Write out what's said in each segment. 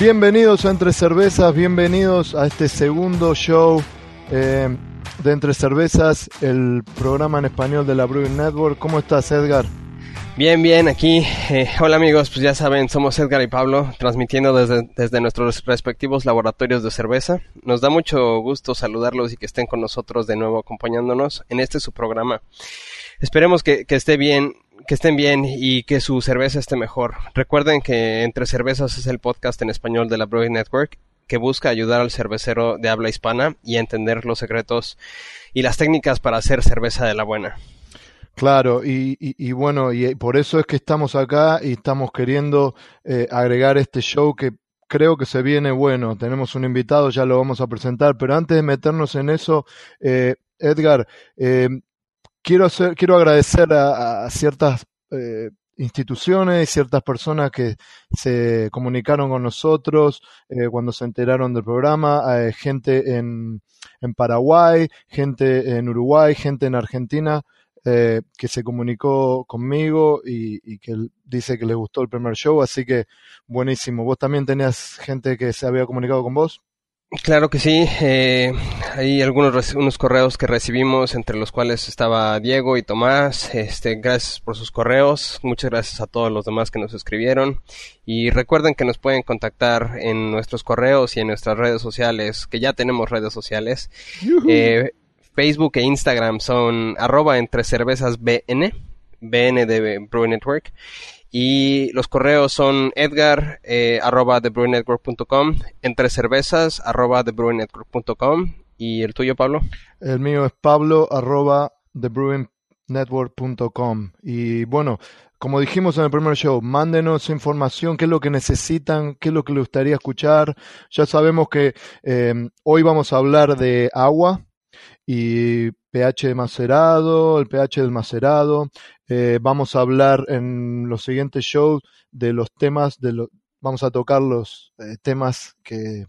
Bienvenidos a Entre Cervezas, bienvenidos a este segundo show eh, de Entre Cervezas, el programa en español de la Brewing Network. ¿Cómo estás, Edgar? Bien, bien, aquí. Eh, hola amigos, pues ya saben, somos Edgar y Pablo, transmitiendo desde, desde nuestros respectivos laboratorios de cerveza. Nos da mucho gusto saludarlos y que estén con nosotros de nuevo acompañándonos en este su programa. Esperemos que, que esté bien que estén bien y que su cerveza esté mejor. Recuerden que Entre Cervezas es el podcast en español de la Brewing Network que busca ayudar al cervecero de habla hispana y entender los secretos y las técnicas para hacer cerveza de la buena. Claro, y, bueno, y por eso es que estamos acá y estamos queriendo eh, agregar este show que creo que se viene bueno. Tenemos un invitado, ya lo vamos a presentar, pero antes de meternos en eso, eh, Edgar, eh, quiero, hacer, quiero agradecer a, ciertas eh, instituciones y ciertas personas que se comunicaron con nosotros eh, cuando se enteraron del programa, eh, gente en, en, Paraguay, gente en Uruguay, gente en Argentina. que se comunicó conmigo y, y, que dice que les gustó el primer show, así que buenísimo. ¿Vos también tenías gente que se había comunicado con vos? Claro que sí, eh, hay algunos unos correos que recibimos entre los cuales estaba Diego y Tomás. Este, gracias por sus correos, muchas gracias a todos los demás que nos escribieron y recuerden que nos pueden contactar en nuestros correos y en nuestras redes sociales, que ya tenemos redes sociales. Eh, Facebook e Instagram son arroba entre cervezas BN, BN de Brew Network y los correos son edgar eh, arroba entre cervezas arroba thebrewingnetwork.com. ¿Y el tuyo, Pablo? El mío es pablo arroba thebrewingnetwork.com. Y bueno, como dijimos en el primer show, mándenos información, qué es lo que necesitan, qué es lo que les gustaría escuchar. Ya sabemos que eh, hoy vamos a hablar de agua y pH macerado, el pH del macerado. Eh, vamos a hablar en los siguientes shows de los temas, de lo, vamos a tocar los eh, temas que,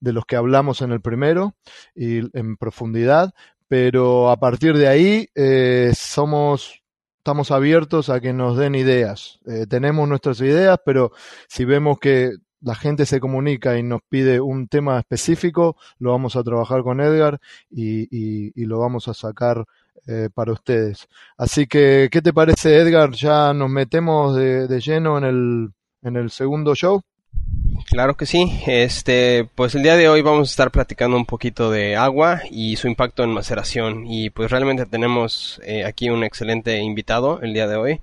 de los que hablamos en el primero y en profundidad, pero a partir de ahí eh, somos, estamos abiertos a que nos den ideas. tenemos nuestras ideas, pero si vemos que la gente se comunica y nos pide un tema específico, lo vamos a trabajar con Edgar y, y, lo vamos a sacar eh, para ustedes. Así que, ¿qué te parece, Edgar? ¿Ya nos metemos de, de, lleno en el, en el segundo show? Claro que sí. Este, pues el día de hoy vamos a estar platicando un poquito de agua y su impacto en maceración. Y pues realmente tenemos eh, aquí un excelente invitado el día de hoy,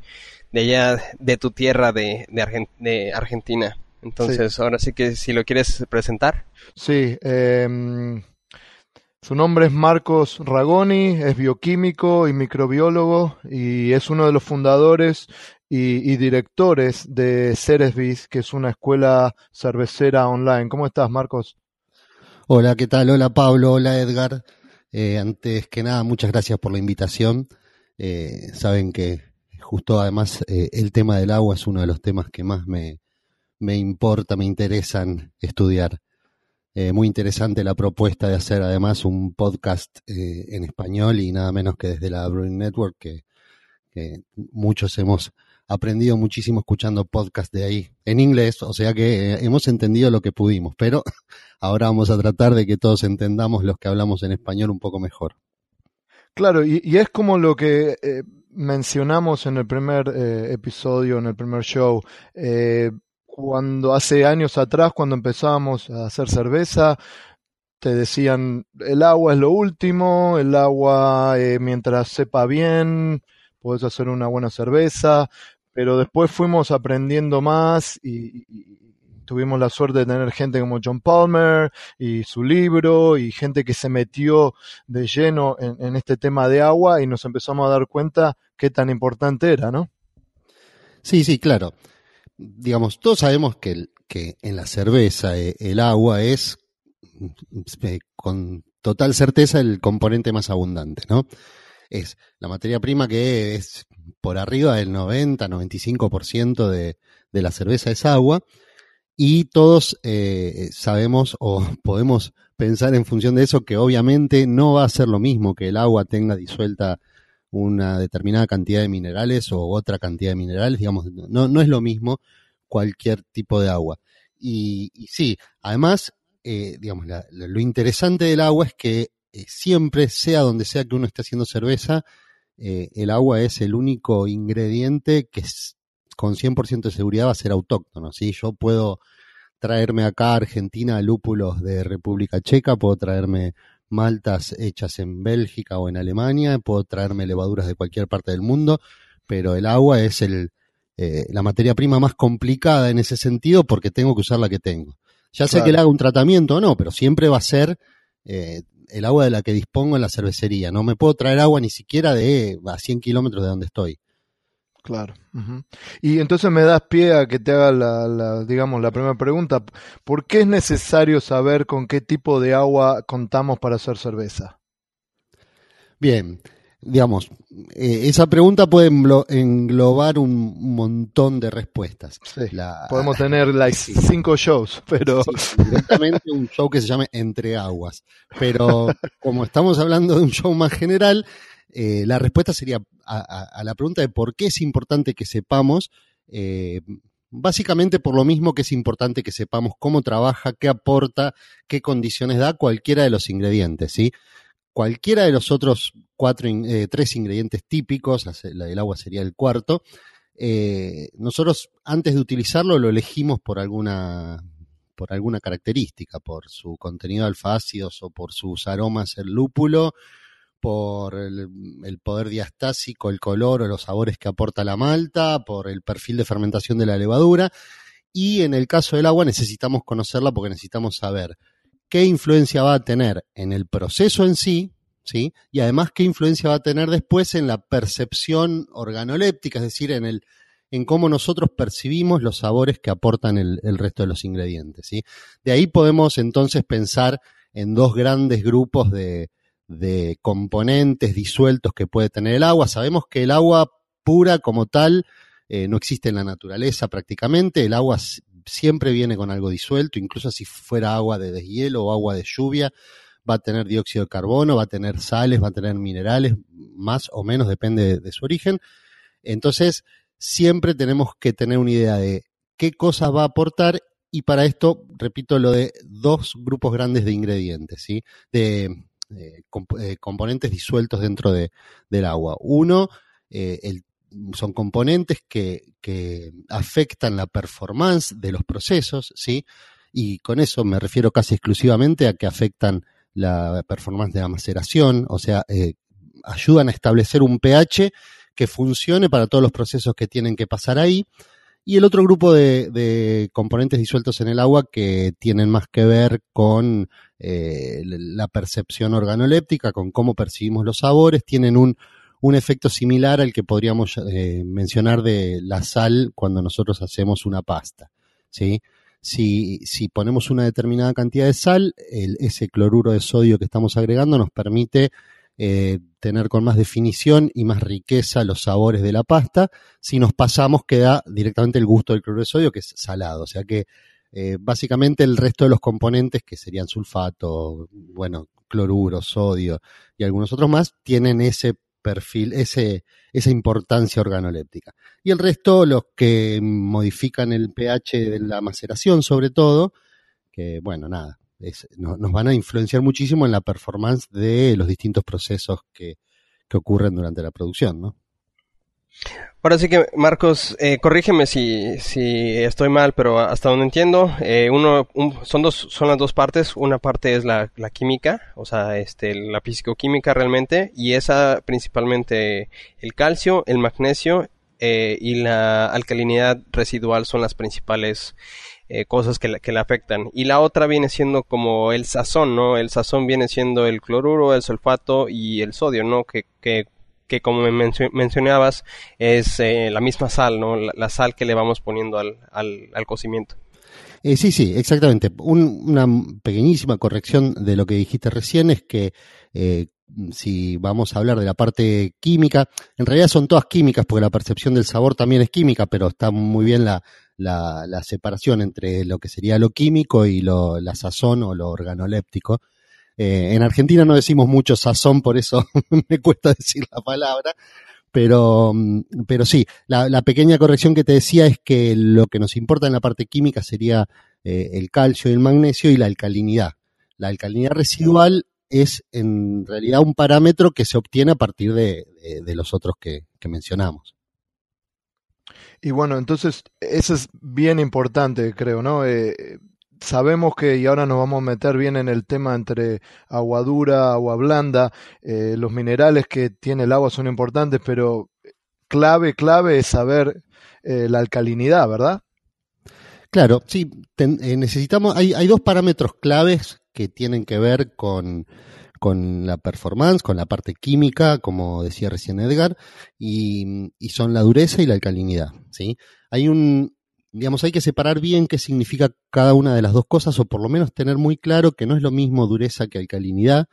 de allá de tu tierra de, de, de Argentina. Entonces, ahora sí que si lo quieres presentar. Sí, em, su nombre es Marcos Ragoni, es bioquímico y microbiólogo y es uno de los fundadores y, directores de Ceresbis, que es una escuela cervecera online. ¿Cómo estás, Marcos? Hola, ¿qué tal? Hola, Pablo. Hola, Edgar. Eh, antes que nada, muchas gracias por la invitación. Eh, saben que justo además eh, el tema del agua es uno de los temas que más me, me importa, me interesan estudiar. Eh, muy interesante la propuesta de hacer además un podcast eh, en español y nada menos que desde la Brewing Network, que, muchos hemos aprendido muchísimo escuchando podcast de ahí en inglés, o sea que eh, hemos entendido lo que pudimos, pero ahora vamos a tratar de que todos entendamos los que hablamos en español un poco mejor. Claro, y, es como lo que mencionamos en el primer episodio, en el primer show cuando hace años atrás, cuando empezábamos a hacer cerveza, te decían el agua es lo último, el agua eh, mientras sepa bien, puedes hacer una buena cerveza, pero después fuimos aprendiendo más y, tuvimos la suerte de tener gente como John Palmer y su libro y gente que se metió de lleno en, en este tema de agua y nos empezamos a dar cuenta qué tan importante era, ¿no? Sí, sí, claro digamos, todos sabemos que, que en la cerveza eh, el agua es eh, con total certeza el componente más abundante, ¿no? Es la materia prima que es por arriba del 90-95% de, de la cerveza es agua y todos eh, sabemos o podemos pensar en función de eso que obviamente no va a ser lo mismo que el agua tenga disuelta una determinada cantidad de minerales o otra cantidad de minerales, digamos, no, no es lo mismo cualquier tipo de agua. Y, sí, además, eh, digamos, lo interesante del agua es que eh, siempre, sea donde sea que uno esté haciendo cerveza, eh, el agua es el único ingrediente que con 100% de seguridad va a ser autóctono. ¿sí? Yo puedo traerme acá a Argentina lúpulos de República Checa, puedo traerme maltas hechas en Bélgica o en Alemania, puedo traerme levaduras de cualquier parte del mundo, pero el agua es el, eh, la materia prima más complicada en ese sentido porque tengo que usar la que tengo. Ya sé que le haga un tratamiento o no, pero siempre va a ser eh, el agua de la que dispongo en la cervecería. No me puedo traer agua ni siquiera de a 100 kilómetros de donde estoy. Claro. Y entonces me das pie a que te haga la, digamos, la primera pregunta. ¿Por qué es necesario saber con qué tipo de agua contamos para hacer cerveza? Bien, digamos, eh, esa pregunta puede englobar un montón de respuestas. podemos tener like, cinco shows, pero... directamente un show que se llame Entre Aguas. Pero como estamos hablando de un show más general, eh, la respuesta sería a, la pregunta de por qué es importante que sepamos, eh, básicamente por lo mismo que es importante que sepamos cómo trabaja, qué aporta, qué condiciones da cualquiera de los ingredientes, ¿sí? Cualquiera de los otros cuatro, eh, tres ingredientes típicos, del agua sería el cuarto, nosotros antes de utilizarlo lo elegimos por alguna por alguna característica, por su contenido de alfa-ácidos o por sus aromas el lúpulo por el, poder diastásico, el color o los sabores que aporta la malta, por el perfil de fermentación de la levadura. Y en el caso del agua necesitamos conocerla porque necesitamos saber qué influencia va a tener en el proceso en sí, ¿sí? Y además qué influencia va a tener después en la percepción organoléptica, es decir, en el en cómo nosotros percibimos los sabores que aportan el, el resto de los ingredientes. ¿sí? De ahí podemos entonces pensar en dos grandes grupos de, de componentes disueltos que puede tener el agua. Sabemos que el agua pura como tal eh, no existe en la naturaleza prácticamente. El agua siempre viene con algo disuelto, incluso si fuera agua de deshielo o agua de lluvia, va a tener dióxido de carbono, va a tener sales, va a tener minerales, más o menos depende de, su origen. Entonces, siempre tenemos que tener una idea de qué cosas va a aportar y para esto, repito, lo de dos grupos grandes de ingredientes, ¿sí? De, eh, eh, componentes disueltos dentro de, del agua. Uno, eh, son componentes que, afectan la performance de los procesos, ¿sí? Y con eso me refiero casi exclusivamente a que afectan la performance de la maceración, o sea, ayudan a establecer un pH que funcione para todos los procesos que tienen que pasar ahí. Y el otro grupo de, componentes disueltos en el agua que tienen más que ver con eh, la percepción organoléptica, con cómo percibimos los sabores, tienen un, un efecto similar al que podríamos eh, mencionar de la sal cuando nosotros hacemos una pasta. ¿sí? Si, si ponemos una determinada cantidad de sal, ese cloruro de sodio que estamos agregando nos permite eh, tener con más definición y más riqueza los sabores de la pasta. Si nos pasamos, queda directamente el gusto del cloruro de sodio, que es salado. O sea que eh, básicamente el resto de los componentes, que serían sulfato, bueno, cloruro, sodio y algunos otros más, tienen ese perfil, ese, esa importancia organoléptica. Y el resto, los que modifican el pH de la maceración, sobre todo, que bueno, nada, nos van a influenciar muchísimo en la performance de los distintos procesos que, que ocurren durante la producción, ¿no? Ahora sí que, Marcos, eh, corrígeme si, si estoy mal, pero hasta donde entiendo, eh, uno, son, dos, son las dos partes. Una parte es la, la química, o sea, este, la fisicoquímica realmente, y esa principalmente el calcio, el magnesio eh, y la alcalinidad residual son las principales eh, cosas que, le afectan. Y la otra viene siendo como el sazón, ¿no? El sazón viene siendo el cloruro, el sulfato y el sodio, ¿no? Que, que que como me mencionabas es eh, la misma sal, ¿no? La, sal que le vamos poniendo al, al, al cocimiento. Eh, sí, sí, exactamente. una pequeñísima corrección de lo que dijiste recién es que si vamos a hablar de la parte química, en realidad son todas químicas porque la percepción del sabor también es química, pero está muy bien la, separación entre lo que sería lo químico y lo, la sazón o lo organoléptico. Eh, en Argentina no decimos mucho sazón, por eso me cuesta decir la palabra. Pero, mm, sí, la, pequeña corrección que te decía es que lo que nos importa en la parte química sería eh, el calcio y el magnesio y la alcalinidad. La alcalinidad residual es en realidad un parámetro que se obtiene a partir de, los otros que, mencionamos. Y bueno, entonces eso es bien importante, creo, ¿no? Eh, sabemos que, y ahora nos vamos a meter bien en el tema entre agua dura, agua blanda, eh, los minerales que tiene el agua son importantes, pero clave, clave es saber eh, la alcalinidad, ¿verdad? Claro, sí, necesitamos, hay, hay dos parámetros claves que tienen que ver con, con la performance, con la parte química, como decía recién Edgar, y, son la dureza y la alcalinidad. ¿sí? Hay un, digamos, hay que separar bien qué significa cada una de las dos cosas, o por lo menos tener muy claro que no es lo mismo dureza que alcalinidad,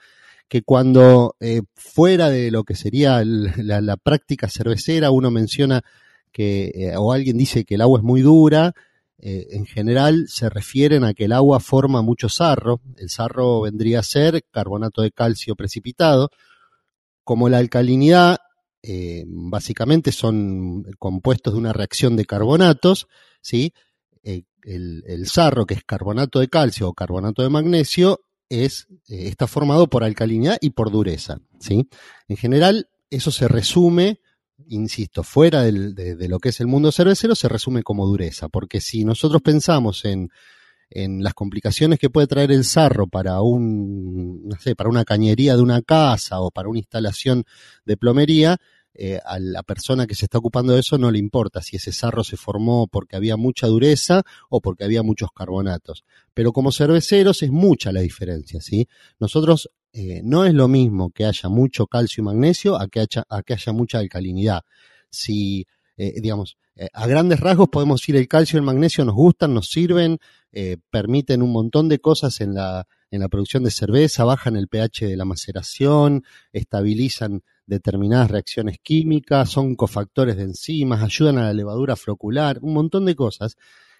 que cuando eh, fuera de lo que sería la, la, práctica cervecera uno menciona que, eh, o alguien dice que el agua es muy dura, eh, en general se refieren a que el agua forma mucho sarro. El sarro vendría a ser carbonato de calcio precipitado. Como la alcalinidad eh, básicamente son compuestos de una reacción de carbonatos, ¿sí? Eh, el, sarro, que es carbonato de calcio o carbonato de magnesio, es, está formado por alcalinidad y por dureza. ¿sí? En general, eso se resume insisto, fuera de, lo que es el mundo cervecero, se resume como dureza, porque si nosotros pensamos en, en las complicaciones que puede traer el sarro para un, no sé, para una cañería de una casa o para una instalación de plomería, eh, a la persona que se está ocupando de eso no le importa si ese sarro se formó porque había mucha dureza o porque había muchos carbonatos. Pero como cerveceros es mucha la diferencia, ¿sí? Nosotros eh, no es lo mismo que haya mucho calcio y magnesio a que haya, a que haya mucha alcalinidad. Si, eh, digamos, a grandes rasgos podemos decir el calcio y el magnesio nos gustan, nos sirven, permiten un montón de cosas en la, producción de cerveza, bajan el pH de la maceración, estabilizan determinadas reacciones químicas, son cofactores de enzimas, ayudan a la levadura flocular, un montón de cosas.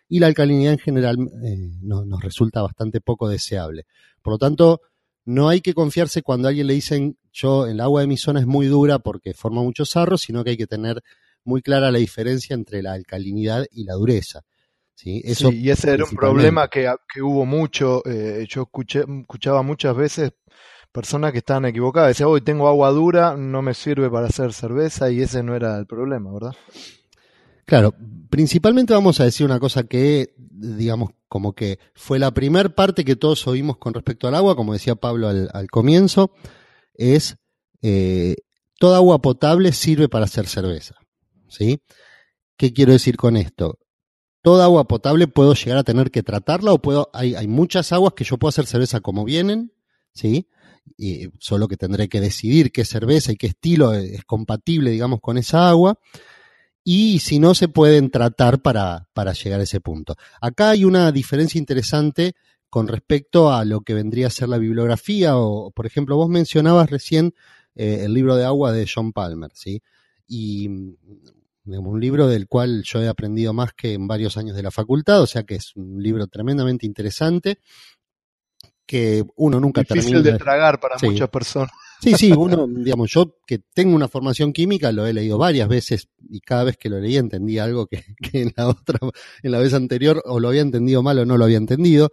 Y la alcalinidad en general eh, nos resulta bastante poco deseable. Por lo tanto, no hay que confiarse cuando a alguien le dicen yo el agua de mi zona es muy dura porque forma muchos sarros, sino que hay que tener muy clara la diferencia entre la alcalinidad y la dureza. ¿sí? Eso y ese era un problema que, hubo mucho. Eh, yo escuché, escuchaba muchas veces personas que estaban equivocadas. Decía, hoy tengo agua dura, no me sirve para hacer cerveza y ese no era el problema, ¿verdad? Claro, principalmente vamos a decir una cosa que, digamos, como que fue la primer parte que todos oímos con respecto al agua, como decía Pablo al, comienzo, es eh, toda agua potable sirve para hacer cerveza. ¿Sí? ¿Qué quiero decir con esto? Toda agua potable puedo llegar a tener que tratarla o puedo, hay, hay muchas aguas que yo puedo hacer cerveza como vienen, ¿sí? y solo que tendré que decidir qué cerveza y qué estilo es compatible, digamos, con esa agua. Y si no, se pueden tratar para, para llegar a ese punto. Acá hay una diferencia interesante con respecto a lo que vendría a ser la bibliografía, o por ejemplo, vos mencionabas recién eh, el libro de agua de John Palmer, ¿sí? Y un libro del cual yo he aprendido más que en varios años de la facultad, o sea que es un libro tremendamente interesante que uno nunca Difícil de tragar para muchas personas. Sí, sí, uno, digamos, yo que tengo una formación química lo he leído varias veces y cada vez que lo leí entendí algo que, en la otra, en la vez anterior o lo había entendido mal o no lo había entendido.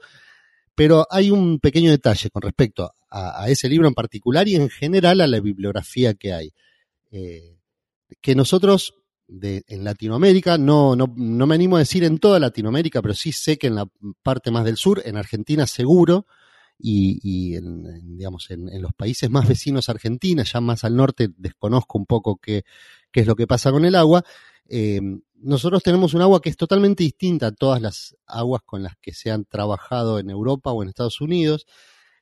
Pero hay un pequeño detalle con respecto a, ese libro en particular y en general a la bibliografía que hay. Eh, que nosotros de, en Latinoamérica, no, no, no me animo a decir en toda Latinoamérica, pero sí sé que en la parte más del sur, en Argentina seguro, y, en, digamos, en, los países más vecinos a Argentina, ya más al norte, desconozco un poco qué, qué es lo que pasa con el agua. Eh, nosotros tenemos un agua que es totalmente distinta a todas las aguas con las que se han trabajado en Europa o en Estados Unidos.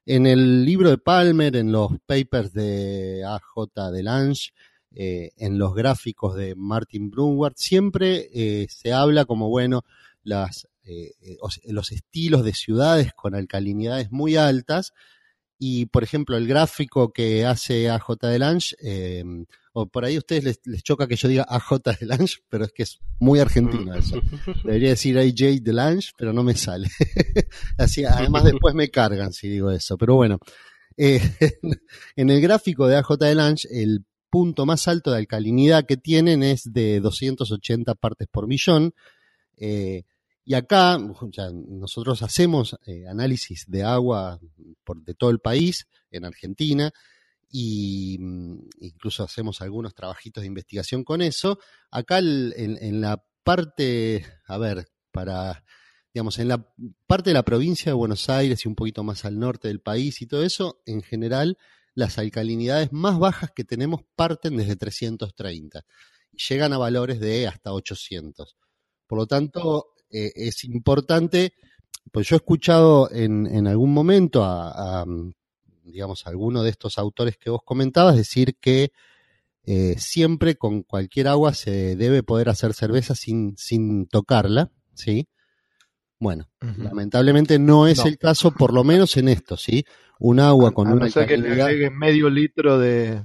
En el libro de Palmer, en los papers de AJ de Lange, eh, en los gráficos de Martin Brunward, siempre eh, se habla como, bueno, las eh, eh, los estilos de ciudades con alcalinidades muy altas. Y, por ejemplo, el gráfico que hace AJ Delange, eh, o por ahí a ustedes les, choca que yo diga AJ Delange, pero es que es muy argentino eso. Debería decir AJ Delange, pero no me sale. Así, además después me cargan si digo eso. Pero bueno, en el gráfico de AJ Delange, el punto más alto de alcalinidad que tienen es de 280 partes por millón. Y acá nosotros hacemos eh, análisis de agua por, de todo el país, en Argentina, y mm, incluso hacemos algunos trabajitos de investigación con eso. Acá en, la parte, a ver, para, digamos, en la parte de la provincia de Buenos Aires y un poquito más al norte del país y todo eso, en general, las alcalinidades más bajas que tenemos parten desde 330 y llegan a valores de hasta 800. Por lo tanto, eh, es importante, pues yo he escuchado en, en algún momento a, digamos, a alguno de estos autores que vos comentabas decir que eh, siempre con cualquier agua se debe poder hacer cerveza sin, sin tocarla, ¿sí? Bueno, lamentablemente no es el caso, por lo menos en esto, ¿sí? Un agua con una no que le medio litro de...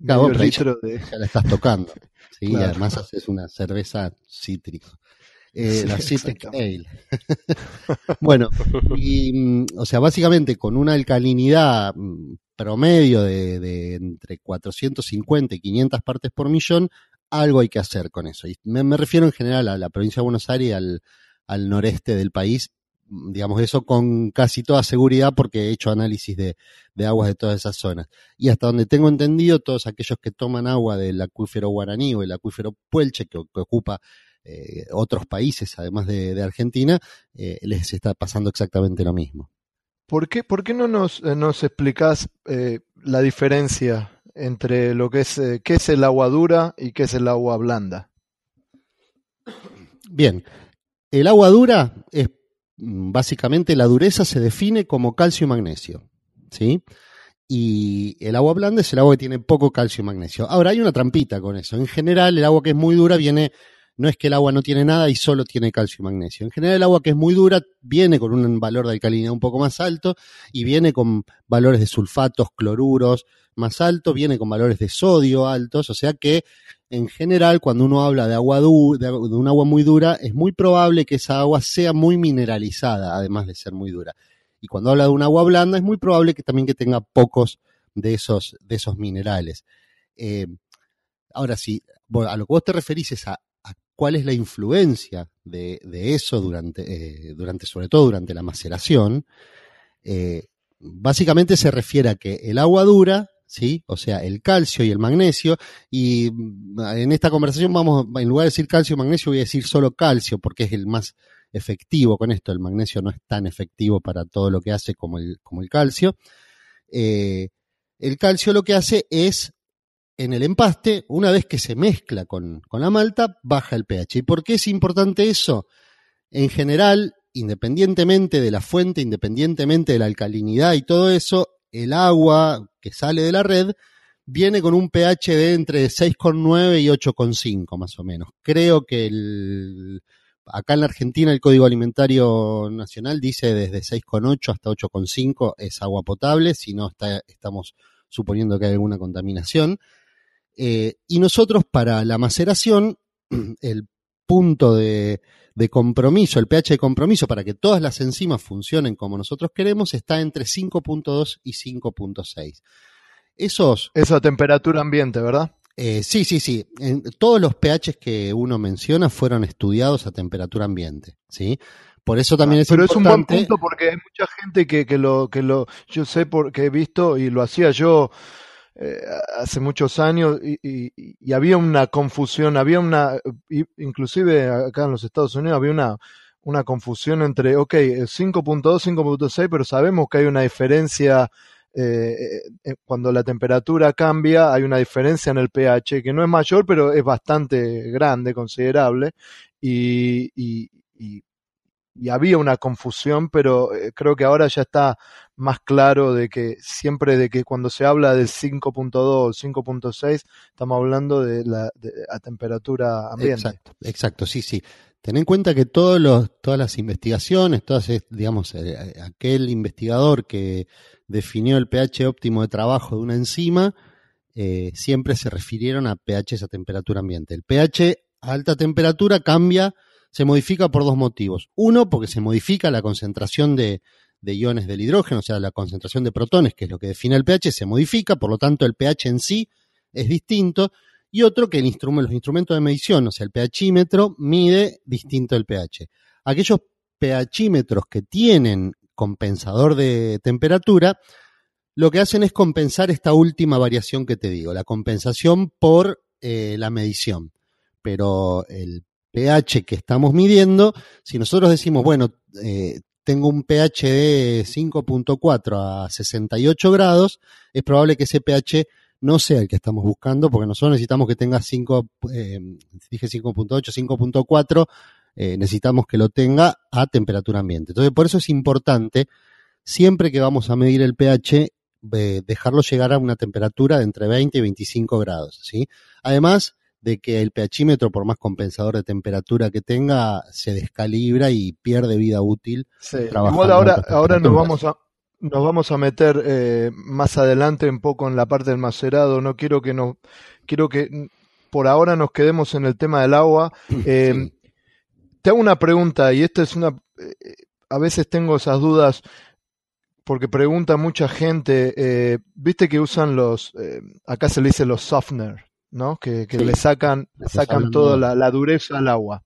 Medio litro de... ya la estás tocando, ¿sí? Y además haces una cerveza cítrica. Eh, la Ale. bueno, y, mm, o sea, básicamente con una alcalinidad mm, promedio de, entre 450 y 500 partes por millón, algo hay que hacer con eso. Y me, refiero en general a la provincia de Buenos Aires y al, al noreste del país, mm, digamos eso con casi toda seguridad porque he hecho análisis de, de, aguas de todas esas zonas. Y hasta donde tengo entendido, todos aquellos que toman agua del acuífero guaraní o el acuífero puelche que ocupa eh, otros países, además de, Argentina, eh, les está pasando exactamente lo mismo. ¿Por qué, por qué no nos, eh, nos explicás la diferencia entre lo que es, qué es el agua dura y qué es el agua blanda? Bien, el agua dura es mm, básicamente la dureza se define como calcio y magnesio, ¿sí? Y el agua blanda es el agua que tiene poco calcio y magnesio. Ahora hay una trampita con eso. En general, el agua que es muy dura viene no es que el agua no tiene nada y solo tiene calcio y magnesio. En general el agua que es muy dura viene con un valor de alcalinidad un poco más alto y viene con valores de sulfatos, cloruros más altos, viene con valores de sodio altos, o sea que en general cuando uno habla de agua de, de un agua muy dura es muy probable que esa agua sea muy mineralizada, además de ser muy dura. Y cuando habla de un agua blanda es muy probable que también que tenga pocos de esos, de esos minerales. Eh, ahora sí, a lo que vos te referís es a cuál es la influencia de, eso durante, eh, durante, sobre todo durante la maceración, eh, básicamente se refiere a que el agua dura, ¿sí? O sea, el calcio y el magnesio, y mm, en esta conversación vamos, en lugar de decir calcio y magnesio, voy a decir solo calcio, porque es el más efectivo con esto. El magnesio no es tan efectivo para todo lo que hace como el, como el calcio. Eh, el calcio lo que hace es en el empaste, una vez que se mezcla con, la malta, baja el pH. ¿Y por qué es importante eso? En general, independientemente de la fuente, independientemente de la alcalinidad y todo eso, el agua que sale de la red viene con un pH de entre 6,9 y 8,5 más o menos. Creo que el, acá en la Argentina el Código Alimentario Nacional dice desde 6,8 hasta 8,5 es agua potable, si no está, estamos suponiendo que hay alguna contaminación. Eh, y nosotros para la maceración, el punto de, compromiso, el pH de compromiso para que todas las enzimas funcionen como nosotros queremos, está entre 5.2 y 5.6. Esos... Esa temperatura ambiente, ¿verdad? Eh, sí, sí, sí. todos los pHs que uno menciona fueron estudiados a temperatura ambiente, ¿sí? Por eso también ah, es Pero es un buen punto porque hay mucha gente que, que, lo, que lo, yo sé porque he visto y lo hacía yo eh, hace muchos años y, había una confusión, había una, inclusive acá en los Estados Unidos había una, una confusión entre, ok, 5.2, 5.6, pero sabemos que hay una diferencia eh, eh, cuando la temperatura cambia, hay una diferencia en el pH que no es mayor, pero es bastante grande, considerable, y, había una confusión, pero eh, creo que ahora ya está más claro de que siempre de que cuando se habla del 5.2 o 5.6 estamos hablando de la a temperatura ambiente. Exacto, exacto, sí, sí. Ten en cuenta que todos los, todas las investigaciones, todas, digamos, eh, eh, aquel investigador que definió el pH óptimo de trabajo de una enzima, siempre se refirieron a pH a temperatura ambiente. El pH a alta temperatura cambia se modifica por dos motivos. Uno, porque se modifica la concentración de, iones del hidrógeno, o sea, la concentración de protones, que es lo que define el pH, se modifica, por lo tanto el pH en sí es distinto. Y otro, que el los instrumentos de medición, o sea, el pHímetro, mide distinto el pH. aquellos pHímetros que tienen compensador de temperatura, lo que hacen es compensar esta última variación que te digo, la compensación por eh, la medición. Pero el pH que estamos midiendo, si nosotros decimos, bueno, eh, tengo un pH de 5.4 a 68 grados, es probable que ese pH no sea el que estamos buscando, porque nosotros necesitamos que tenga 5, eh, dije 5.8, 5.4, eh, necesitamos que lo tenga a temperatura ambiente. Entonces, por eso es importante, siempre que vamos a medir el pH, eh, dejarlo llegar a una temperatura de entre 20 y 25 grados, ¿sí? Además de que el pHímetro, por más compensador de temperatura que tenga, se descalibra y pierde vida útil. Sí. Igual ahora, ahora nos vamos a, nos vamos a meter eh, más adelante un poco en la parte del macerado. No quiero que no, quiero que por ahora nos quedemos en el tema del agua. Eh, Te hago una pregunta y esta es una, eh, a veces tengo esas dudas porque pregunta mucha gente. Viste que usan los, acá se le dice los softener, ¿no? Que, que Sí. le sacan, le sacan toda la, la dureza al agua.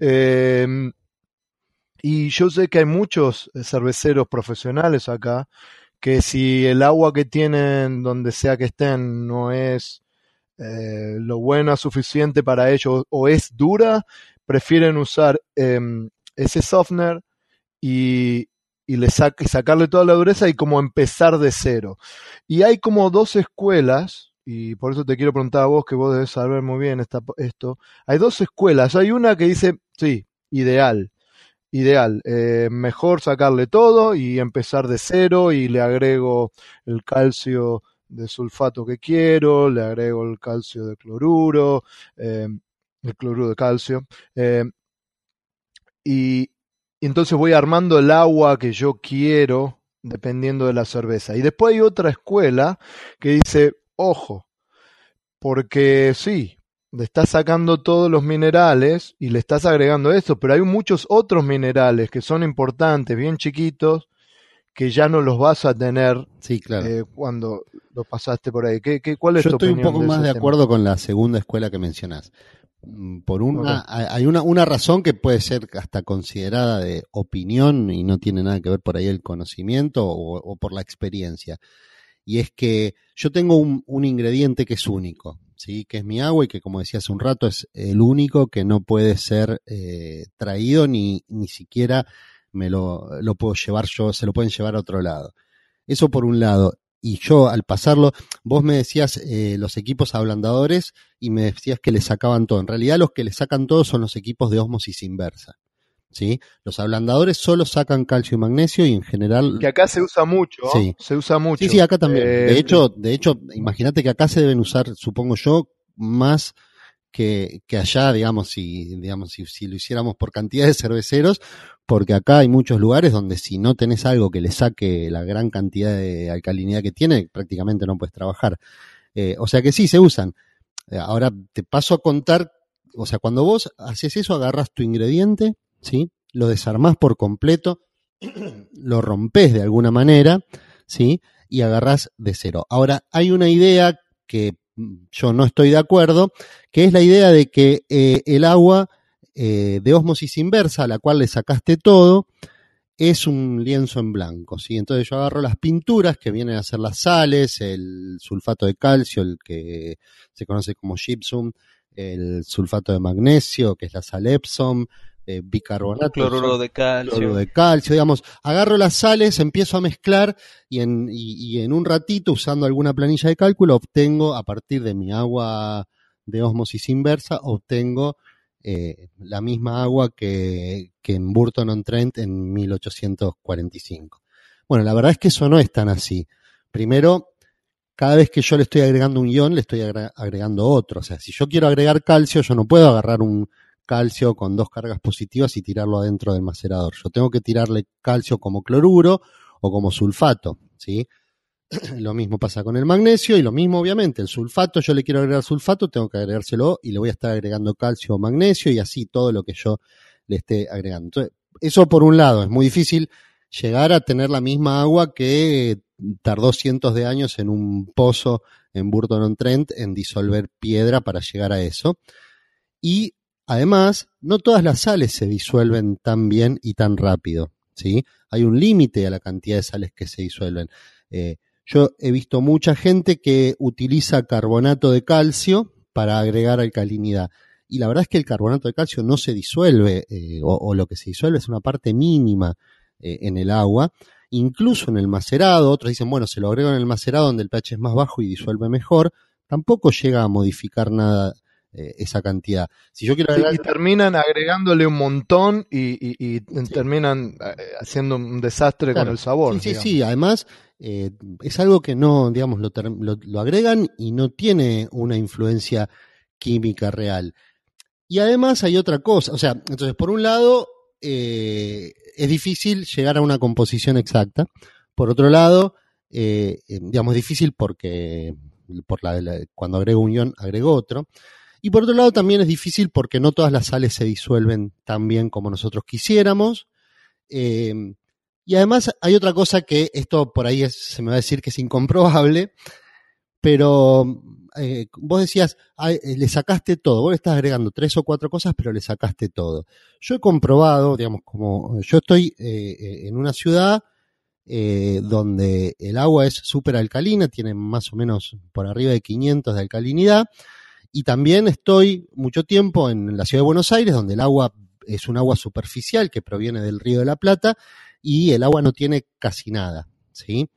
Eh, y yo sé que hay muchos eh, cerveceros profesionales acá que si el agua que tienen donde sea que estén no es eh, lo buena suficiente para ellos o es dura, prefieren usar em, ese softener y, y le sac- y sacarle toda la dureza y como empezar de cero. Y hay como dos escuelas, y por eso te quiero preguntar a vos, que vos debes saber muy bien esta- esto. Hay dos escuelas. Hay una que dice, sí, ideal, ideal. eh, mejor sacarle todo y empezar de cero y le agrego el calcio de sulfato que quiero, le agrego el calcio de cloruro, eh, el cloruro de calcio. eh, y, y entonces voy armando el agua que yo quiero dependiendo de la cerveza. Y después hay otra escuela que dice, ojo, porque sí, le estás sacando todos los minerales y le estás agregando esto, pero hay muchos otros minerales que son importantes, bien chiquitos, que ya no los vas a tener Sí, claro. eh, cuando lo pasaste por ahí. ¿Qué, qué, cuál es Yo tu estoy un poco de más de tema? acuerdo con la segunda escuela que mencionás. Mm, Por una, hay hay una, una razón que puede ser hasta considerada de opinión y no tiene nada que ver por ahí el conocimiento o, o por la experiencia. Y es que yo tengo un, ingrediente que es único, ¿sí? que es mi agua y que como decía hace un rato es el único que no puede ser eh, traído ni, ni siquiera me lo, lo puedo llevar yo, se lo pueden llevar a otro lado. Eso por un lado. Y yo al pasarlo, vos me decías eh, los equipos ablandadores y me decías que le sacaban todo. En realidad los que le sacan todo son los equipos de osmosis inversa. ¿Sí? Los ablandadores solo sacan calcio y magnesio y en general... Que acá se usa mucho. Sí. se usa mucho. Sí, sí, acá también. Eh, de hecho, de hecho, imagínate que acá se deben usar, supongo yo, más que, que allá, digamos, si, digamos, si, si lo hiciéramos por cantidad de cerveceros, porque acá hay muchos lugares donde si no tenés algo que le saque la gran cantidad de alcalinidad que tiene, prácticamente no puedes trabajar. Eh, o sea que sí, se usan. Eh, ahora te paso a contar, o sea, cuando vos haces eso, agarras tu ingrediente, ¿sí? Lo desarmás por completo, lo rompes de alguna manera, ¿sí? Y agarrás de cero. Ahora, hay una idea que mm, yo no estoy de acuerdo, que es la idea de que eh, el agua eh, de osmosis inversa, a la cual le sacaste todo, es un lienzo en blanco, ¿sí? Entonces yo agarro las pinturas que vienen a ser las sales, el sulfato de calcio, el que se conoce como gypsum, el sulfato de magnesio, que es la sal Epsom, eh, bicarbonato, Cloruro de calcio. cloruro de calcio, digamos, agarro las sales, empiezo a mezclar y en, y, y en un ratito, usando alguna planilla de cálculo, obtengo, a partir de mi agua de osmosis inversa, obtengo eh, la misma agua que, que en Burton-on-Trent en 1845. Bueno, la verdad es que eso no es tan así. Primero, cada vez que yo le estoy agregando un ion, le estoy agre- agregando otro. O sea, si yo quiero agregar calcio, yo no puedo agarrar un calcio con dos cargas positivas y tirarlo adentro del macerador. Yo tengo que tirarle calcio como cloruro o como sulfato, ¿sí? lo mismo pasa con el magnesio y lo mismo obviamente, el sulfato, yo le quiero agregar sulfato, tengo que agregárselo y le voy a estar agregando calcio o magnesio y así todo lo que yo le esté agregando. Entonces, eso por un lado, es muy difícil llegar a tener la misma agua que tardó cientos de años en un pozo en Burton-on-Trent en disolver piedra para llegar a eso. Y Además, no todas las sales se disuelven tan bien y tan rápido. ¿sí? Hay un límite a la cantidad de sales que se disuelven. Eh, yo he visto mucha gente que utiliza carbonato de calcio para agregar alcalinidad. Y la verdad es que el carbonato de calcio no se disuelve, eh, o, lo que se disuelve es una parte mínima eh, en el agua. Incluso en el macerado, otros dicen, bueno, se lo agrego en el macerado donde el pH es más bajo y disuelve mejor. Tampoco llega a modificar nada eh, esa cantidad. Si yo quiero y terminan agregándole un montón y, terminan haciendo un desastre con el sabor. Sí, sí, sí. Además, eh, es algo que no, digamos, lo, lo, agregan y no tiene una influencia química real. Y además hay otra cosa, o sea, entonces por un lado eh, es difícil llegar a una composición exacta, por otro lado, eh, digamos, es difícil porque por la, cuando agrego un ion agrego otro, y por otro lado también es difícil porque no todas las sales se disuelven tan bien como nosotros quisiéramos. Y además hay otra cosa que esto por ahí se me va a decir que es incomprobable, pero eh, vos decías, eh, le sacaste todo, vos le estás agregando tres o cuatro cosas, pero le sacaste todo. Yo he comprobado, digamos, como yo estoy eh, en una ciudad donde el agua es súper alcalina, tiene más o menos por arriba de 500 de alcalinidad, y también estoy mucho tiempo en la ciudad de Buenos Aires, donde el agua es un agua superficial que proviene del río de la Plata, y el agua no tiene casi nada. ¿sí?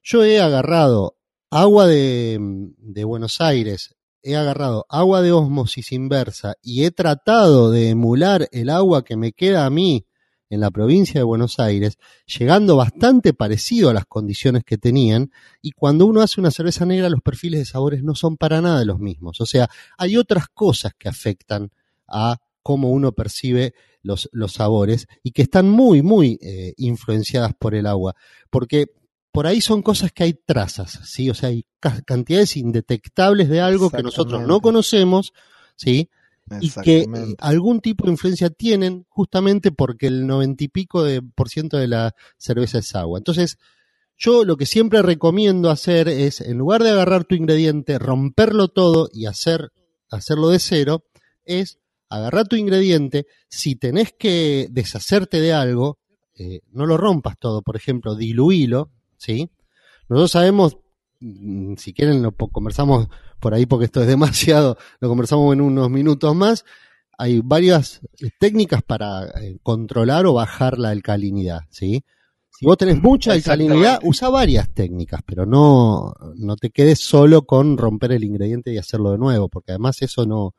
Yo he agarrado agua de, de Buenos Aires, he agarrado agua de osmosis inversa y he tratado de emular el agua que me queda a mí en la provincia de Buenos Aires, llegando bastante parecido a las condiciones que tenían, y cuando uno hace una cerveza negra los perfiles de sabores no son para nada los mismos. O sea, hay otras cosas que afectan a cómo uno percibe los, los sabores y que están muy, muy eh, influenciadas por el agua, porque por ahí son cosas que hay trazas, ¿sí? O sea, hay cantidades indetectables de algo que nosotros no conocemos, ¿sí? Y que algún tipo de influencia tienen justamente porque el noventa y pico de por ciento de la cerveza es agua. Entonces, yo lo que siempre recomiendo hacer es, en lugar de agarrar tu ingrediente, romperlo todo y hacer, hacerlo de cero, es agarra tu ingrediente, si tenés que deshacerte de algo, eh, no lo rompas todo, por ejemplo, diluílo, ¿sí? Nosotros sabemos, mm, si quieren lo conversamos por ahí porque esto es demasiado, lo conversamos en unos minutos más, hay varias eh, técnicas para eh, controlar o bajar la alcalinidad, ¿sí? Si vos tenés mucha alcalinidad, usa varias técnicas, pero no, no te quedes solo con romper el ingrediente y hacerlo de nuevo, porque además eso no,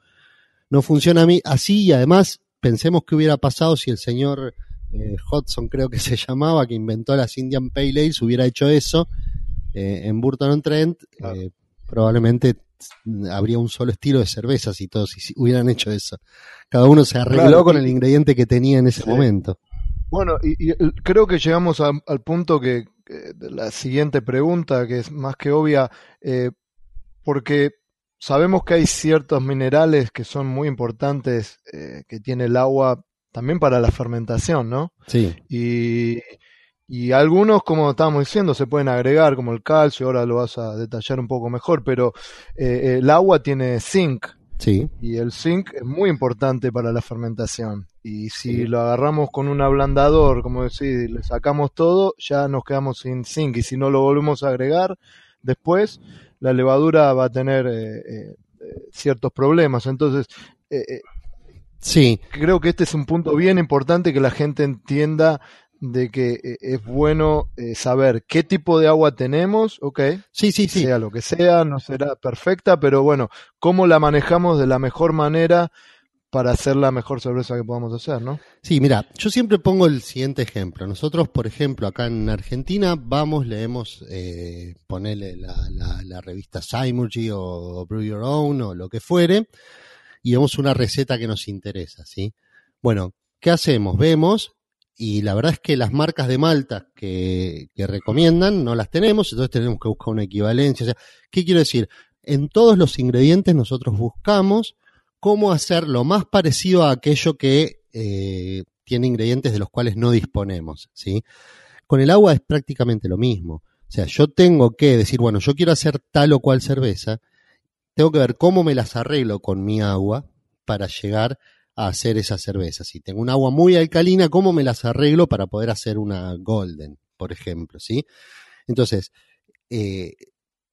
no funciona a mí. Así y además pensemos qué hubiera pasado si el señor eh, Hodgson creo que se llamaba, que inventó las Indian Pale Ales, hubiera hecho eso eh, en Burton on Trent, eh, probablemente habría un solo estilo de cervezas y todos si hubieran hecho eso. Cada uno se arregló con el ingrediente que tenía en ese momento. Bueno, y, creo que llegamos al punto que, la siguiente pregunta, que es más que obvia, porque sabemos que hay ciertos minerales que son muy importantes eh, que tiene el agua también para la fermentación, ¿no? Sí. Y, y algunos, como estábamos diciendo, se pueden agregar, como el calcio, ahora lo vas a detallar un poco mejor, pero eh, el agua tiene zinc. Sí. Y el zinc es muy importante para la fermentación. Y si lo agarramos con un ablandador, como decir, le sacamos todo, ya nos quedamos sin zinc. Y si no lo volvemos a agregar después, la levadura va a tener eh, eh, ciertos problemas. Entonces, eh, sí. creo que este es un punto bien importante que la gente entienda de que es bueno saber qué tipo de agua tenemos, ok, sí, sí, sí. sea lo que sea, no será perfecta, pero bueno, cómo la manejamos de la mejor manera para hacer la mejor cerveza que podamos hacer, ¿no? Sí, mira, yo siempre pongo el siguiente ejemplo. Nosotros, por ejemplo, acá en Argentina, vamos, leemos, eh, ponele la, la, revista Symergy o Brew Your Own o lo que fuere, y vemos una receta que nos interesa, ¿sí? Bueno, ¿qué hacemos? Vemos, y la verdad es que las marcas de malta que, que recomiendan no las tenemos, entonces tenemos que buscar una equivalencia. O sea, ¿qué quiero decir? En todos los ingredientes nosotros buscamos cómo hacer lo más parecido a aquello que eh, tiene ingredientes de los cuales no disponemos, ¿sí? Con el agua es prácticamente lo mismo. O sea, yo tengo que decir, bueno, yo quiero hacer tal o cual cerveza, tengo que ver cómo me las arreglo con mi agua para llegar a hacer esa cerveza. Si tengo un agua muy alcalina, ¿cómo me las arreglo para poder hacer una golden, por ejemplo? ¿sí? Entonces, eh,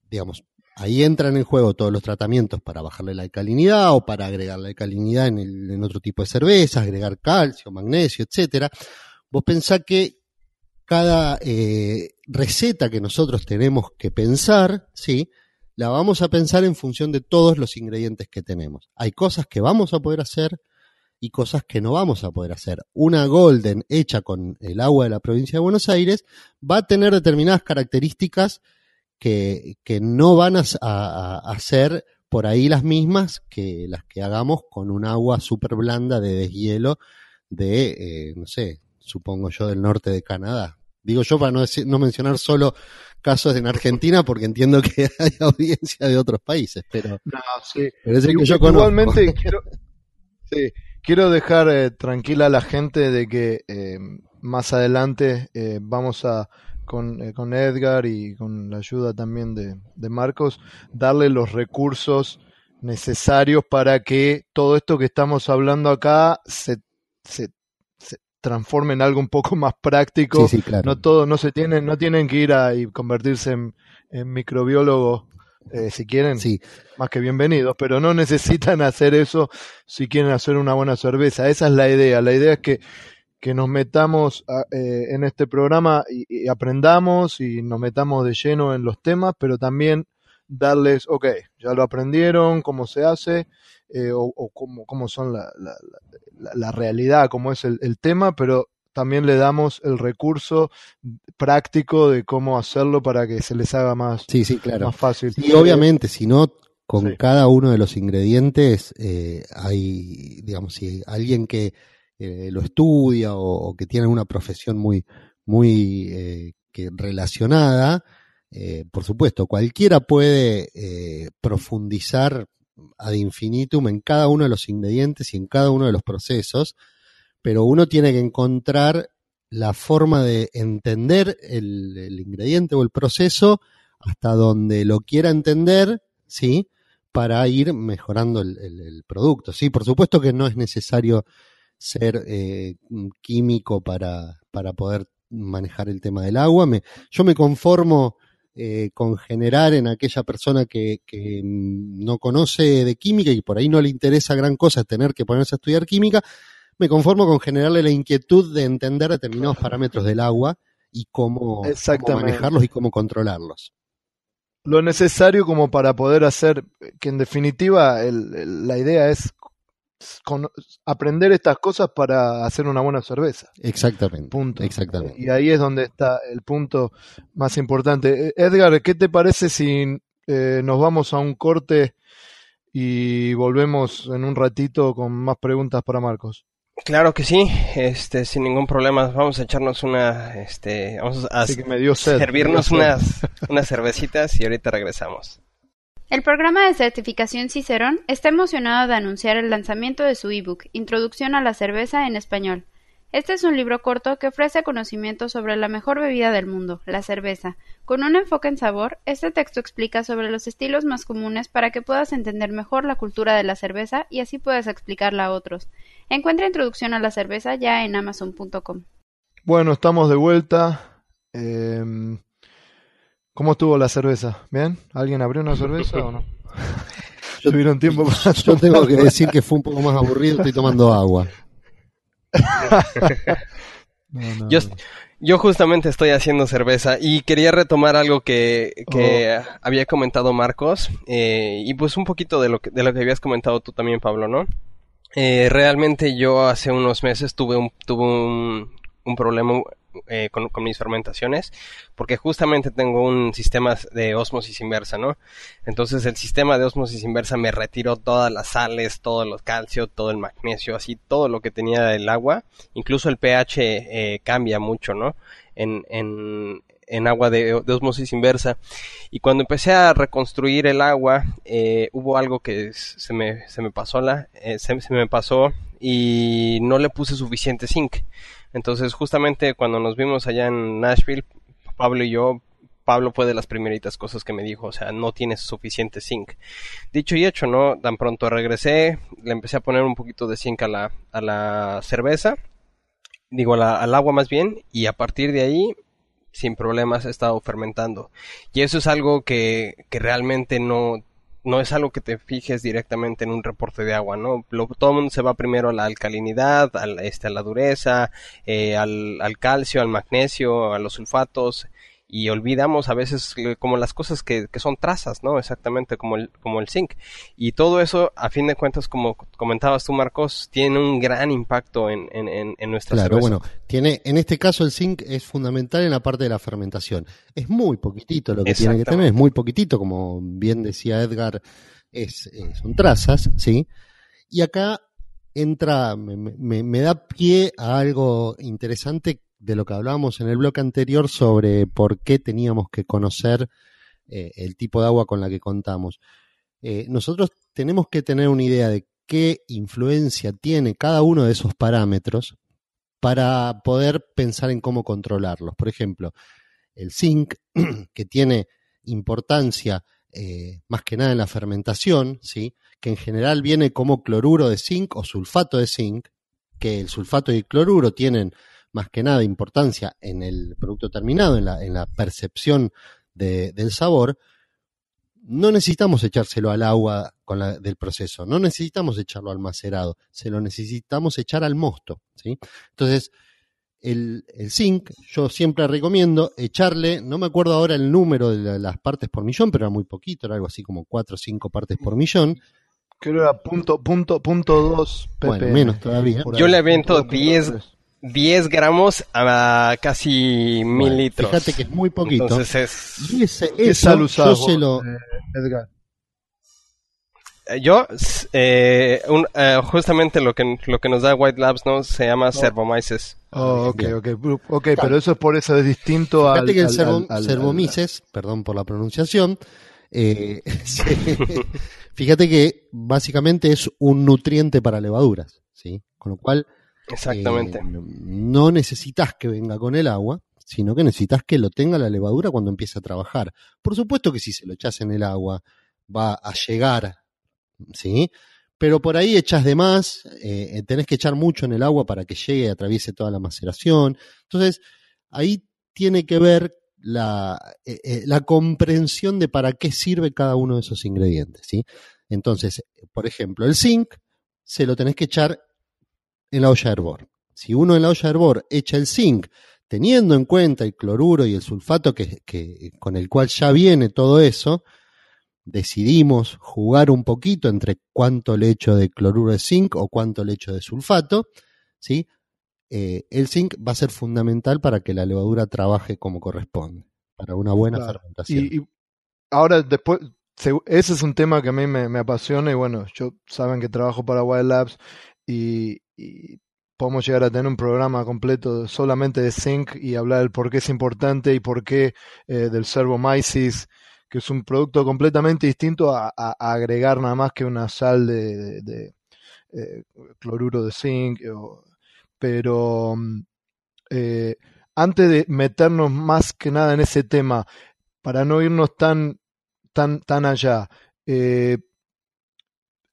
digamos, ahí entran en juego todos los tratamientos para bajarle la alcalinidad o para agregar la alcalinidad en, otro tipo de cervezas, agregar calcio, magnesio, etcétera. Vos pensás que cada eh, receta que nosotros tenemos que pensar, ¿sí? La vamos a pensar en función de todos los ingredientes que tenemos. Hay cosas que vamos a poder hacer y cosas que no vamos a poder hacer. Una golden hecha con el agua de la provincia de Buenos Aires va a tener determinadas características que, que no van a, a, ser por ahí las mismas que las que hagamos con un agua súper blanda de deshielo de, eh, no sé, supongo yo, del norte de Canadá. Digo yo para no, decir, no mencionar solo casos en Argentina, porque entiendo que hay audiencia de otros países, pero, no, sí. pero es que yo Igualmente quiero, sí, quiero dejar eh, tranquila a la gente de que eh, más adelante eh, vamos a, con, eh, con, Edgar y con la ayuda también de, de Marcos, darle los recursos necesarios para que todo esto que estamos hablando acá se, se transforme en algo un poco más práctico. No todo, no se tienen, no tienen que ir a y convertirse en, en microbiólogos eh, si quieren, sí. más que bienvenidos, pero no necesitan hacer eso si quieren hacer una buena cerveza. Esa es la idea. La idea es que, que nos metamos eh, en este programa y, y, aprendamos y nos metamos de lleno en los temas, pero también darles, ok, ya lo aprendieron, cómo se hace, eh, o, o cómo, cómo, son la, la, la, la, realidad, cómo es el, el, tema, pero también le damos el recurso práctico de cómo hacerlo para que se les haga más, sí, sí, claro. más fácil. Y obviamente, si no, con sí. cada uno de los ingredientes eh, hay, digamos, si alguien que eh, lo estudia o, o, que tiene una profesión muy, muy eh, que relacionada, por supuesto, cualquiera puede profundizar ad infinitum en cada uno de los ingredientes y en cada uno de los procesos, pero uno tiene que encontrar la forma de entender el, ingrediente o el proceso hasta donde lo quiera entender, ¿sí? Para ir mejorando el producto, ¿sí? Por supuesto que no es necesario ser eh, químico para, para poder manejar el tema del agua. Me, yo me conformo eh, con generar en aquella persona que, que, no conoce de química y por ahí no le interesa gran cosa tener que ponerse a estudiar química, me conformo con generarle la inquietud de entender determinados parámetros del agua y cómo, cómo manejarlos y cómo controlarlos. Lo necesario como para poder hacer, que en definitiva el, el, la idea es con, aprender estas cosas para hacer una buena cerveza. Exactamente. Punto. Exactamente. Y ahí es donde está el punto más importante. Edgar, ¿qué te parece si eh, nos vamos a un corte y volvemos en un ratito con más preguntas para Marcos? Claro que sí, este, sin ningún problema. Vamos a echarnos una, este, vamos a sí me dio sed, servirnos me dio unas, unas cervecitas y ahorita regresamos. El programa de certificación Cicerón está emocionado de anunciar el lanzamiento de su ebook Introducción a la cerveza en español. Este es un libro corto que ofrece conocimientos sobre la mejor bebida del mundo, la cerveza. Con un enfoque en sabor, este texto explica sobre los estilos más comunes para que puedas entender mejor la cultura de la cerveza y así puedas explicarla a otros. Encuentra Introducción a la cerveza ya en amazon.com. Bueno, estamos de vuelta. Eh, ¿Cómo estuvo la cerveza? ¿Bien? ¿Alguien abrió una cerveza o no? Yo, ¿Tuvieron tiempo para yo tengo que decir que fue un poco más aburrido, estoy tomando agua. no, no, yo, yo, justamente estoy haciendo cerveza y quería retomar algo que, que oh. había comentado Marcos eh, y pues un poquito de lo, que, de lo que habías comentado tú también, Pablo, ¿no? Eh, realmente yo hace unos meses tuve un, un, un problema eh, con, con, mis fermentaciones, porque justamente tengo un sistema de osmosis inversa, ¿no? Entonces el sistema de osmosis inversa me retiró todas las sales, todo el calcio, todo el magnesio, así todo lo que tenía del agua, incluso el pH eh, cambia mucho, ¿no? En, en, en agua de, de, osmosis inversa. Y cuando empecé a reconstruir el agua, eh, hubo algo que se me, se me pasó la, eh, se, se, me pasó y no le puse suficiente zinc. Entonces, justamente cuando nos vimos allá en Nashville, Pablo y yo Pablo fue de las primeritas cosas que me dijo, o sea, no tienes suficiente zinc. Dicho y hecho, ¿no? Tan pronto regresé, le empecé a poner un poquito de zinc a la, a la cerveza, digo, al agua más bien, y a partir de ahí, sin problemas, he estado fermentando. Y eso es algo que, que realmente no, no es algo que te fijes directamente en un reporte de agua, ¿no? todo el mundo se va primero a la alcalinidad, a la, este, a la dureza, eh, al, calcio, al magnesio, a los sulfatos, y olvidamos a veces como las cosas que, que, son trazas, ¿no? Exactamente como el, como el zinc. Y todo eso, a fin de cuentas, como comentabas tú, Marcos, tiene un gran impacto en, en, en nuestra Claro, bueno, tiene, en este caso el zinc es fundamental en la parte de la fermentación. Es muy poquitito lo que tiene que tener, es muy poquitito, como bien decía Edgar, es, eh, son trazas, ¿sí? Y acá entra, me, me, me da pie a algo interesante de lo que hablábamos en el bloque anterior sobre por qué teníamos que conocer eh, el tipo de agua con la que contamos. Eh, nosotros tenemos que tener una idea de qué influencia tiene cada uno de esos parámetros para poder pensar en cómo controlarlos. Por ejemplo, el zinc, que tiene importancia eh, más que nada en la fermentación, ¿sí? que en general viene como cloruro de zinc o sulfato de zinc, que el sulfato y el cloruro tienen más que nada importancia en el producto terminado, en la, en la percepción de, del sabor, no necesitamos echárselo al agua con la, del proceso, no necesitamos echarlo al macerado, se lo necesitamos echar al mosto. ¿sí? Entonces, el, el, zinc, yo siempre recomiendo echarle, no me acuerdo ahora el número de las partes por millón, pero era muy poquito, era algo así como 4 o 5 partes por millón. Creo que era punto, punto, punto 2 Bueno, menos todavía. Yo le avento 10, 10 gramos a casi mil litros. Fíjate que es muy poquito. Entonces es... Y ese, eso, yo se lo... Eh, Edgar? Eh, Yo, eh, un, eh, justamente lo que, lo que nos da White Labs no se llama No. Cervomyces. Oh, ok, ok, ok, pero eso es por eso es distinto al... Fíjate que el al- al- al- cervomices, perdón por la pronunciación, eh, fíjate que básicamente es un nutriente para levaduras, ¿sí? Con lo cual Exactamente. eh, no necesitas que venga con el agua, sino que necesitas que lo tenga la levadura cuando empiece a trabajar. Por supuesto que si se lo echas en el agua va a llegar, ¿sí? Pero por ahí echas de más, eh, tenés que echar mucho en el agua para que llegue y atraviese toda la maceración. Entonces, ahí tiene que ver la, eh, eh, la comprensión de para qué sirve cada uno de esos ingredientes, ¿sí? Entonces, por ejemplo, el zinc se lo tenés que echar en la olla de hervor. Si uno en la olla de hervor echa el zinc, teniendo en cuenta el cloruro y el sulfato que, que- con el cual ya viene todo eso, decidimos jugar un poquito entre cuánto le echo de cloruro de zinc o cuánto le echo de sulfato, ¿sí? Eh, el zinc va a ser fundamental para que la levadura trabaje como corresponde, para una buena Claro. fermentación. Y, y ahora después, se- ese es un tema que a mí me, me apasiona y bueno, yo saben que trabajo para Wild Labs y, y podemos llegar a tener un programa completo solamente de zinc y hablar del por qué es importante y por qué eh, del Cervomyces, que es un producto completamente distinto a, agregar nada más que una sal de, eh, cloruro de zinc. o- pero mm, eh, antes de meternos más que nada en ese tema, para no irnos tan, tan, tan allá, eh,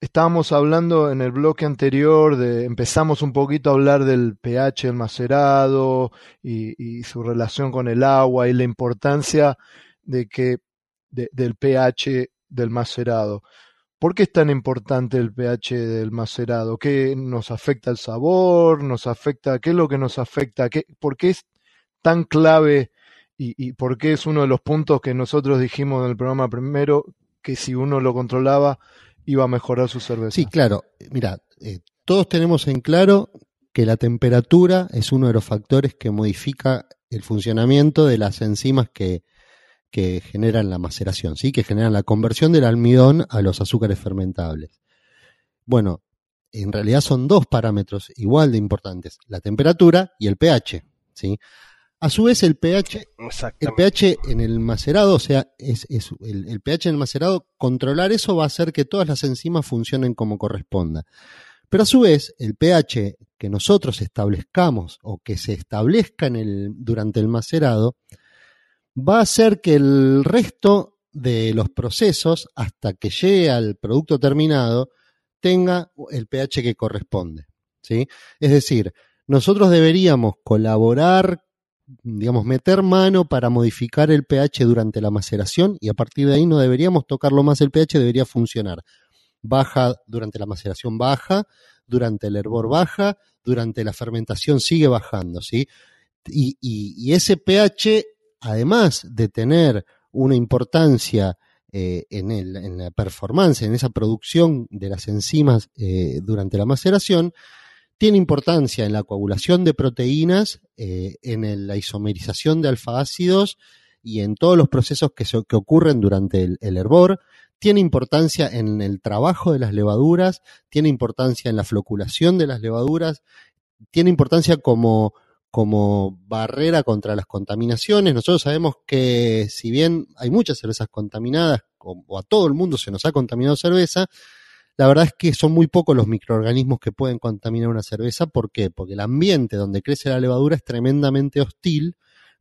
estábamos hablando en el bloque anterior de, empezamos un poquito a hablar del pH del macerado y, su relación con el agua y la importancia de que, de- del pH del macerado. ¿Por qué es tan importante el pH del macerado? ¿Qué nos afecta el sabor? ¿Nos afecta? ¿Qué es lo que nos afecta? ¿Qué, ¿Por qué es tan clave y, y por qué es uno de los puntos que nosotros dijimos en el programa primero que si uno lo controlaba iba a mejorar su cerveza? Sí, claro. Mira, eh, todos tenemos en claro que la temperatura es uno de los factores que modifica el funcionamiento de las enzimas que, que generan la maceración, ¿sí? que generan la conversión del almidón a los azúcares fermentables. Bueno, en realidad son dos parámetros igual de importantes, la temperatura y el pH. ¿sí? A su vez, el pH el pH en el macerado, o sea, es, es el, el pH en el macerado, controlar eso va a hacer que todas las enzimas funcionen como corresponda. Pero a su vez, el pH que nosotros establezcamos o que se establezca en el, durante el macerado va a hacer que el resto de los procesos, hasta que llegue al producto terminado, tenga el pH que corresponde. ¿sí? Es decir, nosotros deberíamos colaborar, digamos, meter mano para modificar el pH durante la maceración y a partir de ahí no deberíamos tocarlo más, el pH debería funcionar. Baja durante la maceración baja, durante el hervor baja, durante la fermentación sigue bajando, ¿sí? Y, y ese pH, además de tener una importancia eh, en, el, en, la performance, en esa producción de las enzimas eh, durante la maceración, tiene importancia en la coagulación de proteínas, eh, en la isomerización de alfa-ácidos y en todos los procesos que, ocurren durante el, el, hervor. Tiene importancia en el trabajo de las levaduras, tiene importancia en la floculación de las levaduras, tiene importancia como como barrera contra las contaminaciones. Nosotros sabemos que si bien hay muchas cervezas contaminadas, o a todo el mundo se nos ha contaminado cerveza, la verdad es que son muy pocos los microorganismos que pueden contaminar una cerveza. ¿Por qué? Porque el ambiente donde crece la levadura es tremendamente hostil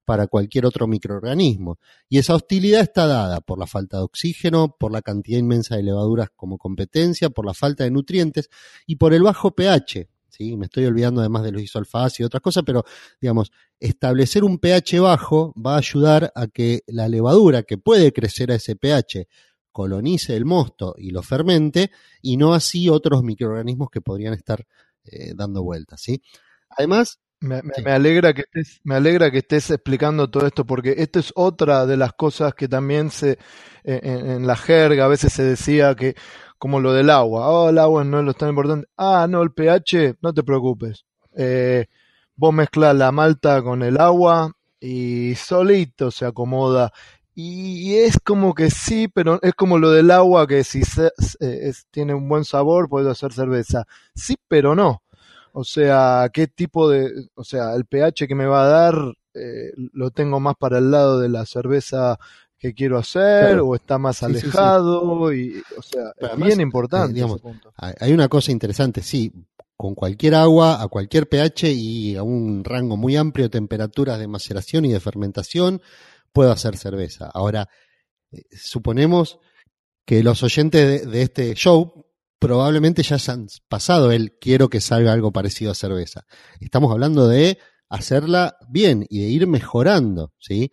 para cualquier otro microorganismo. Y esa hostilidad está dada por la falta de oxígeno, por la cantidad inmensa de levaduras como competencia, por la falta de nutrientes y por el bajo pH. Me estoy olvidando además de los isoalfas y otras cosas, pero digamos, establecer un pH bajo va a ayudar a que la levadura que puede crecer a ese pH colonice el mosto y lo fermente y no así otros microorganismos que podrían estar eh, dando vueltas, ¿sí? Además, me, me, alegra que estés, me alegra que estés explicando todo esto, porque esto es otra de las cosas que también se en, en, la jerga a veces se decía que como lo del agua. Oh, el agua no es lo tan importante. Ah, no, el pH, no te preocupes. Eh, vos mezclas la malta con el agua y solito se acomoda. Y, es como que sí, pero es como lo del agua que si se, tiene un buen sabor puedes hacer cerveza. Sí, pero no. O sea, ¿qué tipo de... O sea, el pH que me va a dar eh, lo tengo más para el lado de la cerveza que quiero hacer o está más alejado y o sea es bien importante eh, hay una cosa interesante sí con cualquier agua a cualquier pH y a un rango muy amplio de temperaturas de maceración y de fermentación puedo hacer cerveza. Ahora eh, suponemos que los oyentes de, de este show probablemente ya han pasado el quiero que salga algo parecido a cerveza. Estamos hablando de hacerla bien y de ir mejorando sí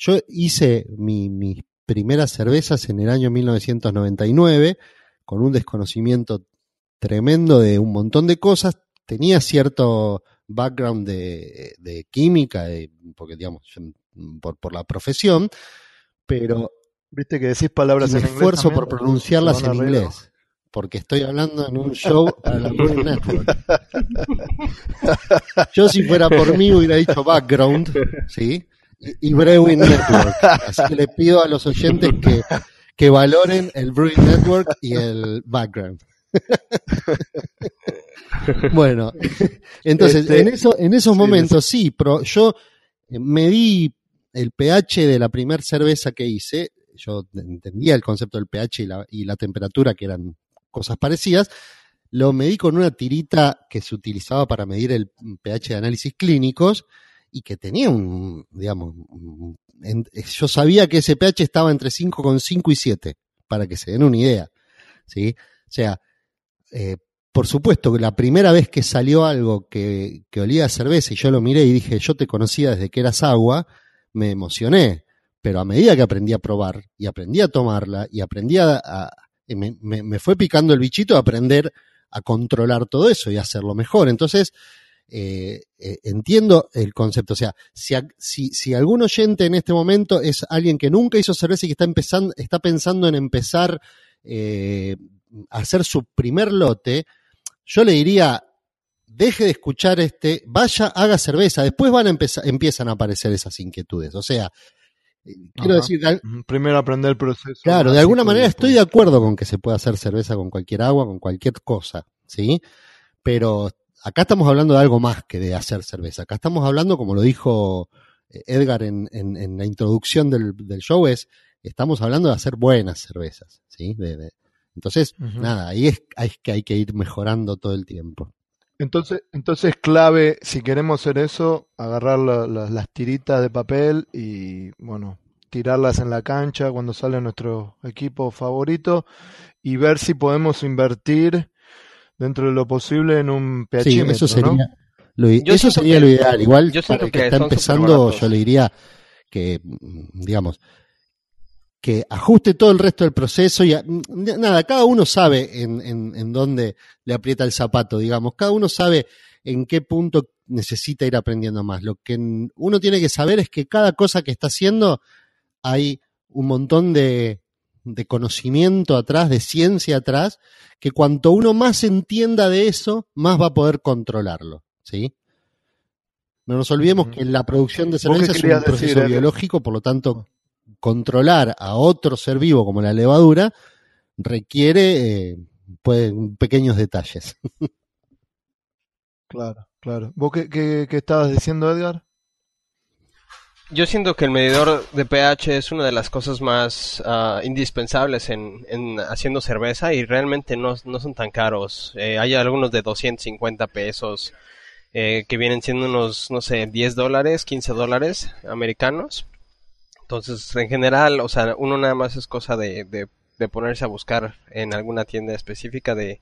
yo hice mis primeras cervezas en el año 1999 con un desconocimiento tremendo de un montón de cosas. Tenía cierto background de, química, porque digamos, por, por, la profesión, pero... Viste que decís palabras en esfuerzo por pronunciarlas en inglés porque estoy hablando en un show a la Network. Yo si fuera por mí hubiera dicho background, ¿sí? y Brewing Network. Así que le pido a los oyentes que, que valoren el Brewing Network y el background. bueno, entonces este, en eso, en esos momentos sí, pero yo medí el pH de la primera cerveza que hice. Yo entendía el concepto del pH y la, y la temperatura, que eran cosas parecidas. Lo medí con una tirita que se utilizaba para medir el pH de análisis clínicos y que tenía un, digamos, yo sabía que ese pH estaba entre 5,5 y 7, para que se den una idea, ¿sí? O sea, eh, por supuesto que la primera vez que salió algo que, que olía a cerveza y yo lo miré y dije, yo te conocía desde que eras agua, me emocioné, pero a medida que aprendí a probar y aprendí a tomarla y aprendí a, me, fue picando el bichito a aprender a controlar todo eso y hacerlo mejor. Entonces, eh, eh, entiendo el concepto. O sea, si, si, si, algún oyente en este momento es alguien que nunca hizo cerveza y que está, empezando, está pensando en empezar eh, a hacer su primer lote, yo le diría, deje de escuchar este, vaya, haga cerveza, después van a empezar, empiezan a aparecer esas inquietudes. O sea, eh, quiero decir, primero aprender el proceso. Claro, de alguna manera estoy de acuerdo con que se pueda hacer cerveza con cualquier agua, con cualquier cosa, ¿sí? Pero acá estamos hablando de algo más que de hacer cerveza. Acá estamos hablando, como lo dijo eh, Edgar en, en, la introducción del, del, show, es estamos hablando de hacer buenas cervezas, ¿sí? De, de, entonces, nada, ahí es, es, que hay que ir mejorando todo el tiempo. Entonces, entonces clave, si queremos hacer eso, agarrar la- la- las tiritas de papel y, bueno, tirarlas en la cancha cuando sale nuestro equipo favorito y ver si podemos invertir dentro de lo posible en un Sí, pHímetro, eso sería, ¿no? lo, eso sería que- lo ideal. Igual yo para que que está empezando, yo le diría que, digamos, que ajuste todo el resto del proceso y a- mm, nada, cada uno sabe en, en, en dónde le aprieta el zapato, digamos, cada uno sabe en qué punto necesita ir aprendiendo más. Lo que uno tiene que saber es que cada cosa que está haciendo hay un montón de, de conocimiento atrás, de ciencia atrás, que cuanto uno más entienda de eso, más va a poder controlarlo, ¿sí? No nos olvidemos que la producción de ¿Vos qué cerveza es un decir, proceso biológico, por lo tanto, controlar a otro ser vivo como la levadura requiere eh, pues, pequeños detalles. Claro, claro. ¿Vos qué, qué- qué estabas diciendo, Edgar? Yo siento que el medidor de pH es una de las cosas más ah, indispensables en, en haciendo cerveza y realmente no, no son tan caros. Eh, hay algunos de 250 pesos eh, que vienen siendo unos, no sé, 10 dólares, 15 dólares americanos. Entonces, en general, o sea, uno nada más es cosa de, de, de ponerse a buscar en alguna tienda específica de,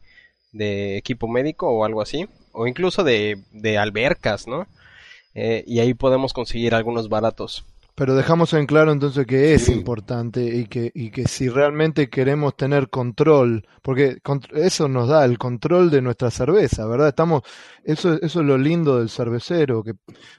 de equipo médico o algo así, o incluso de, de albercas, ¿no? Eh, y ahí podemos conseguir algunos baratos. Pero dejamos en claro entonces que es Sí. importante y que, y que si realmente queremos tener control, porque eso nos da el control de nuestra cerveza, ¿verdad? Estamos, eso, eso es lo lindo del cervecero, que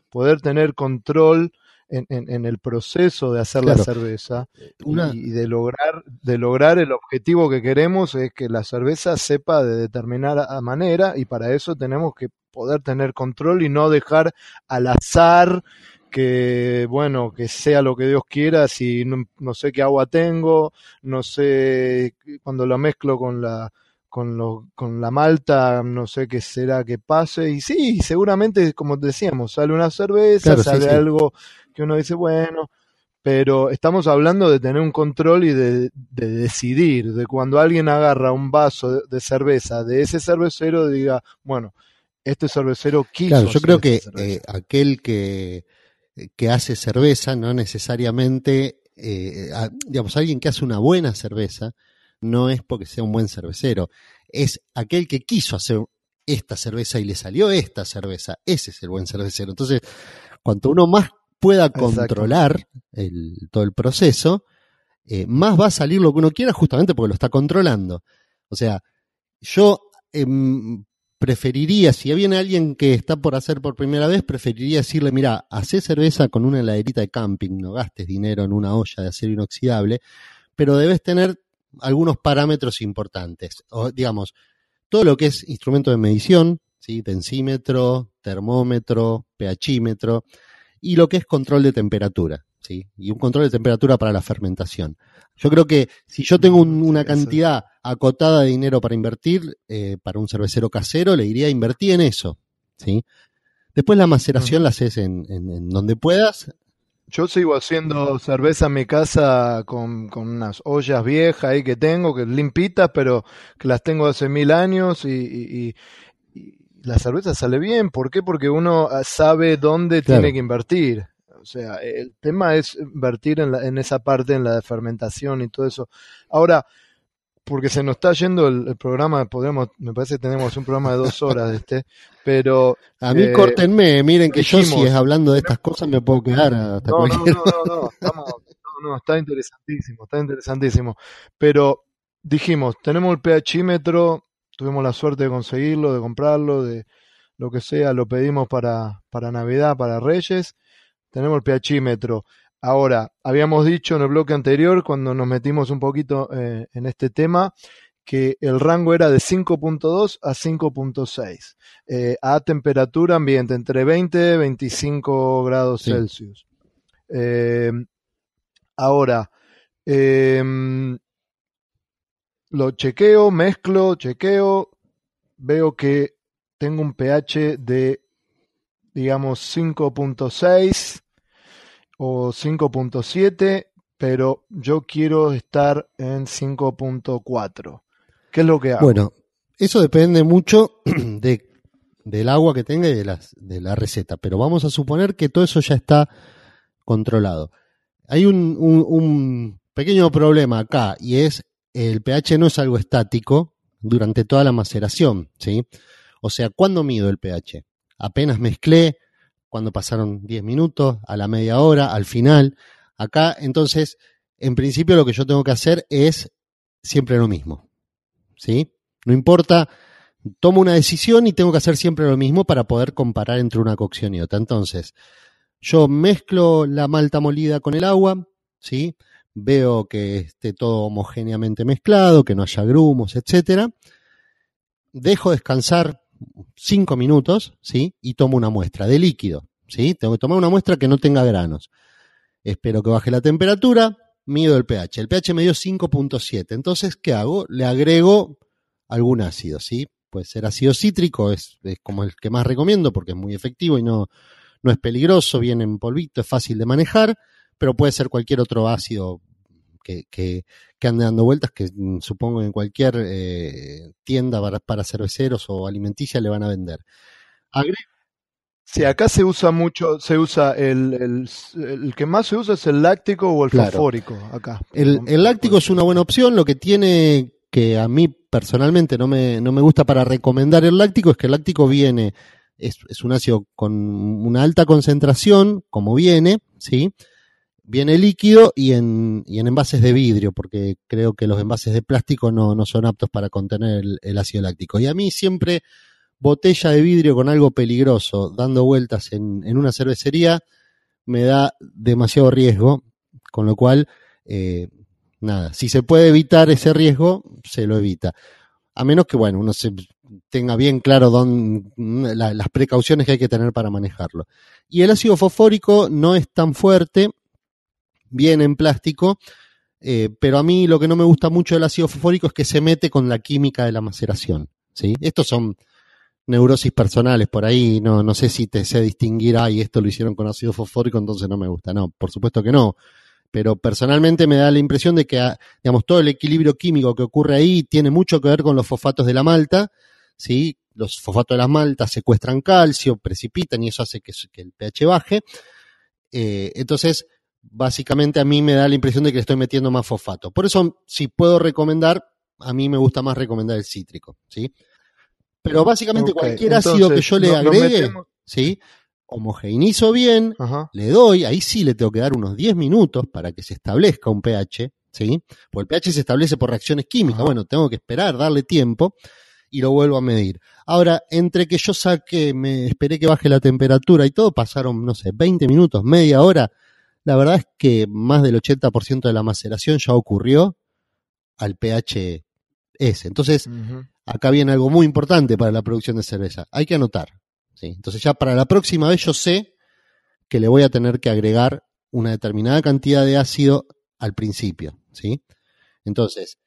poder tener control en, en- en el proceso de hacer la cerveza Una- y, y de lograr, de lograr el objetivo que queremos es que la cerveza sepa de determinada manera y para eso tenemos que poder tener control y no dejar al azar que bueno, que sea lo que Dios quiera, si no, no sé qué agua tengo, no sé cuando la mezclo con la con lo, con la malta, no sé qué será que pase y sí, seguramente como decíamos, sale una cerveza, Claro, sale sí. algo que uno dice, bueno, pero estamos hablando de tener un control y de, de decidir, de cuando alguien agarra un vaso de, de cerveza de ese cervecero, diga, bueno, este cervecero quiso. Claro, yo creo que eh, aquel que, que hace cerveza no necesariamente, eh, a- digamos, alguien que hace una buena cerveza no es porque sea un buen cervecero, es aquel que quiso hacer esta cerveza y le salió esta cerveza, ese es el buen cervecero. Entonces, cuanto uno más pueda controlar el- todo el proceso, eh, más va a salir lo que uno quiera justamente porque lo está controlando. O sea, yo em, preferiría, si viene alguien que está por hacer por primera vez, preferiría decirle, mira, hacé cerveza con una heladerita de camping, no gastes dinero en una olla de acero inoxidable, pero debes tener algunos parámetros importantes. O, digamos, todo lo que es instrumento de medición, ¿sí? densímetro, termómetro, pHímetro, y lo que es control de temperatura, ¿sí? y un control de temperatura para la fermentación. Yo creo que si yo tengo un- una cantidad acotada de dinero para invertir, eh, para un cervecero casero, le diría invertí en eso. ¿sí? Después la maceración la haces en, en- en donde puedas. Yo sigo haciendo cerveza en mi casa con, con unas ollas viejas ahí que tengo, que limpitas, pero que las tengo hace mil años y, y- y- la cerveza sale bien. ¿Por qué? Porque uno ah, sabe dónde Claro. tiene que invertir. O sea, el tema es invertir en, la- en esa parte, en la fermentación y todo eso. Ahora, porque se nos está yendo el, el programa, podemos, me parece que tenemos un programa de dos horas de este, pero A mí Eh, córtenme, miren que yo si es hablando de estas cosas me puedo quedar hasta No, no, cualquier no, no, no, estamos- no, no, está interesantísimo, está interesantísimo. Pero dijimos, tenemos el pHímetro, tuvimos la suerte de conseguirlo, de comprarlo, de lo que sea, lo pedimos para, para Navidad, para Reyes, tenemos el pHímetro. Ahora, habíamos dicho en el bloque anterior, cuando nos metimos un poquito eh, en este tema, que el rango era de 5.2 a 5.6 eh, a temperatura ambiente, entre 20 y 25 grados Sí. Celsius. Eh, ahora, em, lo chequeo, mezclo, chequeo, veo que tengo un pH de, digamos, 5.6 o 5.7, pero yo quiero estar en 5.4. ¿Qué es lo que hago? Bueno, eso depende mucho de, del agua que tenga y de, las, de la receta. Pero vamos a suponer que todo eso ya está controlado. Hay un, un, un pequeño problema acá y es el pH no es algo estático durante toda la maceración, ¿sí? O sea, ¿cuándo mido el pH? Apenas mezclé, cuando pasaron 10 minutos, a la media hora, al final. Acá, entonces, en principio lo que yo tengo que hacer es siempre lo mismo, ¿sí? No importa, tomo una decisión y tengo que hacer siempre lo mismo para poder comparar entre una cocción y otra. Entonces, yo mezclo la malta molida con el agua, ¿sí? Veo que esté todo homogéneamente mezclado, que no haya grumos, etcétera. Dejo descansar cinco minutos, ¿sí? Y tomo una muestra de líquido, ¿sí? Tengo que tomar una muestra que no tenga granos. Espero que baje la temperatura, mido el pH. El pH me dio 5.7. Entonces, ¿qué hago? Le agrego algún ácido, ¿sí? Puede ser ácido cítrico, es, es como el que más recomiendo porque es muy efectivo y no, no es peligroso, viene en polvito, es fácil de manejar, pero puede ser cualquier otro ácido que, que, que ande dando vueltas, que mm, supongo en cualquier eh, tienda para, para, cerveceros o alimenticia le van a vender. Agre Sí, acá se usa mucho, se usa el, el, el, que más se usa es el láctico o el claro. fosfórico acá. El, el, láctico es una buena opción, lo que tiene que a mí personalmente no me, no me gusta para recomendar el láctico es que el láctico viene, es, es un ácido con una alta concentración, como viene, ¿sí? Viene líquido y en, y en envases de vidrio, porque creo que los envases de plástico no, no son aptos para contener el, ácido láctico. Y a mí siempre botella de vidrio con algo peligroso dando vueltas en, en una cervecería me da demasiado riesgo, con lo cual, eh, nada, si se puede evitar ese riesgo, se lo evita. A menos que, bueno, uno se tenga bien claro don, la, las precauciones que hay que tener para manejarlo. Y el ácido fosfórico no es tan fuerte, viene en plástico, eh, pero a mí lo que no me gusta mucho del ácido fosfórico es que se mete con la química de la maceración. ¿sí? Estos son neurosis personales por ahí, no, no sé si te sé distinguir, ay, esto lo hicieron con ácido fosfórico, entonces no me gusta. No, por supuesto que no. Pero personalmente me da la impresión de que, ah, digamos, todo el equilibrio químico que ocurre ahí tiene mucho que ver con los fosfatos de la malta, ¿sí? Los fosfatos de las maltas secuestran calcio, precipitan y eso hace que, que el pH baje. Eh, entonces, básicamente a mí me da la impresión de que le estoy metiendo más fosfato. Por eso, si puedo recomendar, a mí me gusta más recomendar el cítrico, ¿sí? Pero básicamente okay, cualquier ácido que yo le agregue, ¿sí? Homogeneizo bien, Ajá. le doy, ahí sí le tengo que dar unos 10 minutos para que se establezca un pH, ¿sí? Porque el pH se establece por reacciones químicas, Ajá. bueno, tengo que esperar, darle tiempo y lo vuelvo a medir. Ahora, entre que yo saque, me esperé que baje la temperatura y todo, pasaron, no sé, 20 minutos, media hora. La verdad es que más del 80% de la maceración ya ocurrió al pH S. Entonces, uh -huh acá viene algo muy importante para la producción de cerveza. Hay que anotar. ¿sí? Entonces ya para la próxima vez yo sé que le voy a tener que agregar una determinada cantidad de ácido al principio. ¿sí? Entonces,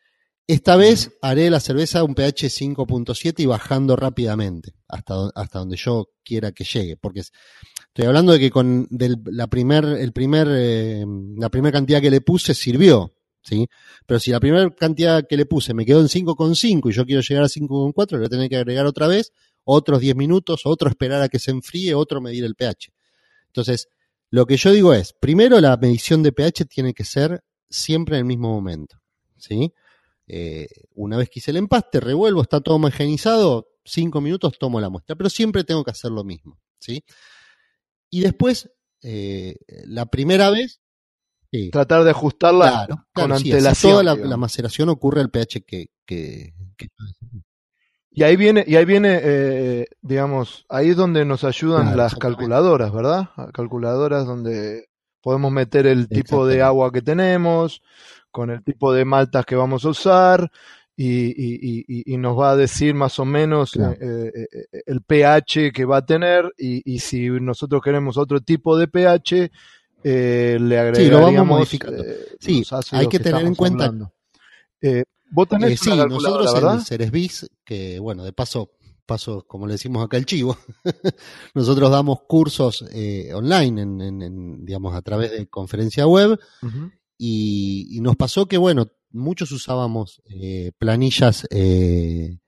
esta vez haré la cerveza un pH 5.7 y bajando rápidamente hasta, hasta donde yo quiera que llegue. Porque estoy hablando de que con del, la primer, el primer, eh, la primera cantidad que le puse sirvió. ¿sí? Pero si la primera cantidad que le puse me quedó en 5,5 y yo quiero llegar a 5,4, le voy a tener que agregar otra vez otros 10 minutos, otro esperar a que se enfríe, otro medir el pH. Entonces, lo que yo digo es, primero la medición de pH tiene que ser siempre en el mismo momento, ¿sí? Eh, una vez que hice el empaste, revuelvo, está todo homogenizado, 5 minutos tomo la muestra, pero siempre tengo que hacer lo mismo, ¿sí? Y después, eh, la primera vez, Sí. Tratar de ajustarla claro, con claro, antelación. Sí, toda la, la, maceración ocurre al pH que, que, que, Y ahí viene, y ahí viene, eh, digamos, ahí es donde nos ayudan claro, las calculadoras, ¿verdad? Calculadoras donde podemos meter el tipo de agua que tenemos, con el tipo de maltas que vamos a usar, y, y, y, y nos va a decir más o menos claro. eh, eh, el pH que va a tener, y, si nosotros queremos otro tipo de pH, eh, le agregaríamos sí, lo vamos modificando. Eh, sí, hay que, que tener en cuenta. Eh, Vos tenés eh, sí, nosotros ¿verdad? en Ceresbis, que bueno, de paso, paso, como le decimos acá el chivo, nosotros damos cursos eh, online, en, en, en, digamos, a través de conferencia web, uh -huh. Y, y, nos pasó que, bueno, muchos usábamos eh, planillas eh,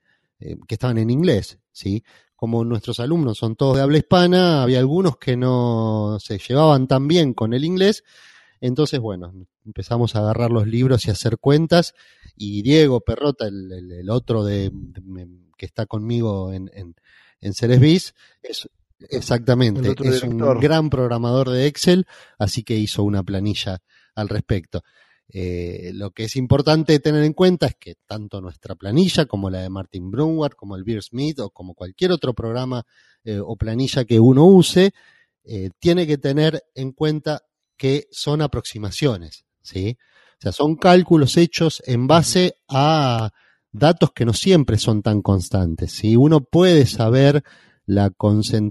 que estaban en inglés, ¿sí? como nuestros alumnos son todos de habla hispana, había algunos que no se llevaban tan bien con el inglés. Entonces, bueno, empezamos a agarrar los libros y a hacer cuentas. Y Diego Perrota, el, otro de, que está conmigo en, en, en Ceresbis, es exactamente, es un gran programador de Excel, así que hizo una planilla al respecto. Eh, lo que es importante tener en cuenta es que tanto nuestra planilla como la de Martin Brunward, como el Beer Smith o como cualquier otro programa eh, o planilla que uno use, eh, tiene que tener en cuenta que son aproximaciones, ¿sí? O sea, son cálculos hechos en base a datos que no siempre son tan constantes. Si uno puede saber la,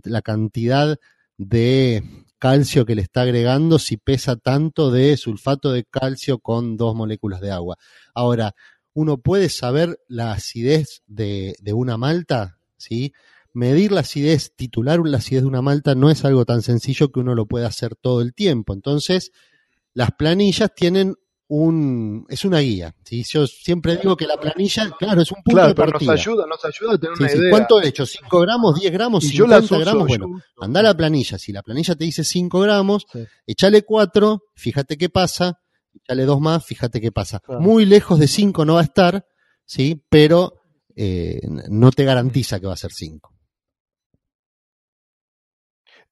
la cantidad de calcio que le está agregando si pesa tanto de sulfato de calcio con dos moléculas de agua. Ahora, uno puede saber la acidez de, una malta, ¿sí? Medir la acidez, titular la acidez de una malta no es algo tan sencillo que uno lo pueda hacer todo el tiempo. Entonces, las planillas tienen un, es una guía. ¿sí? Yo siempre digo que la planilla, claro, es un punto de partida. nos ayuda, nos ayuda a tener una idea. ¿Cuánto he hecho? ¿5 gramos, 10 gramos, 50 gramos? Bueno, anda a la planilla. Si la planilla te dice 5 gramos, échale 4, fíjate qué pasa, échale 2 más, fíjate qué pasa. Muy lejos de 5 no va a estar, ¿sí? Pero eh, no te garantiza que va a ser 5.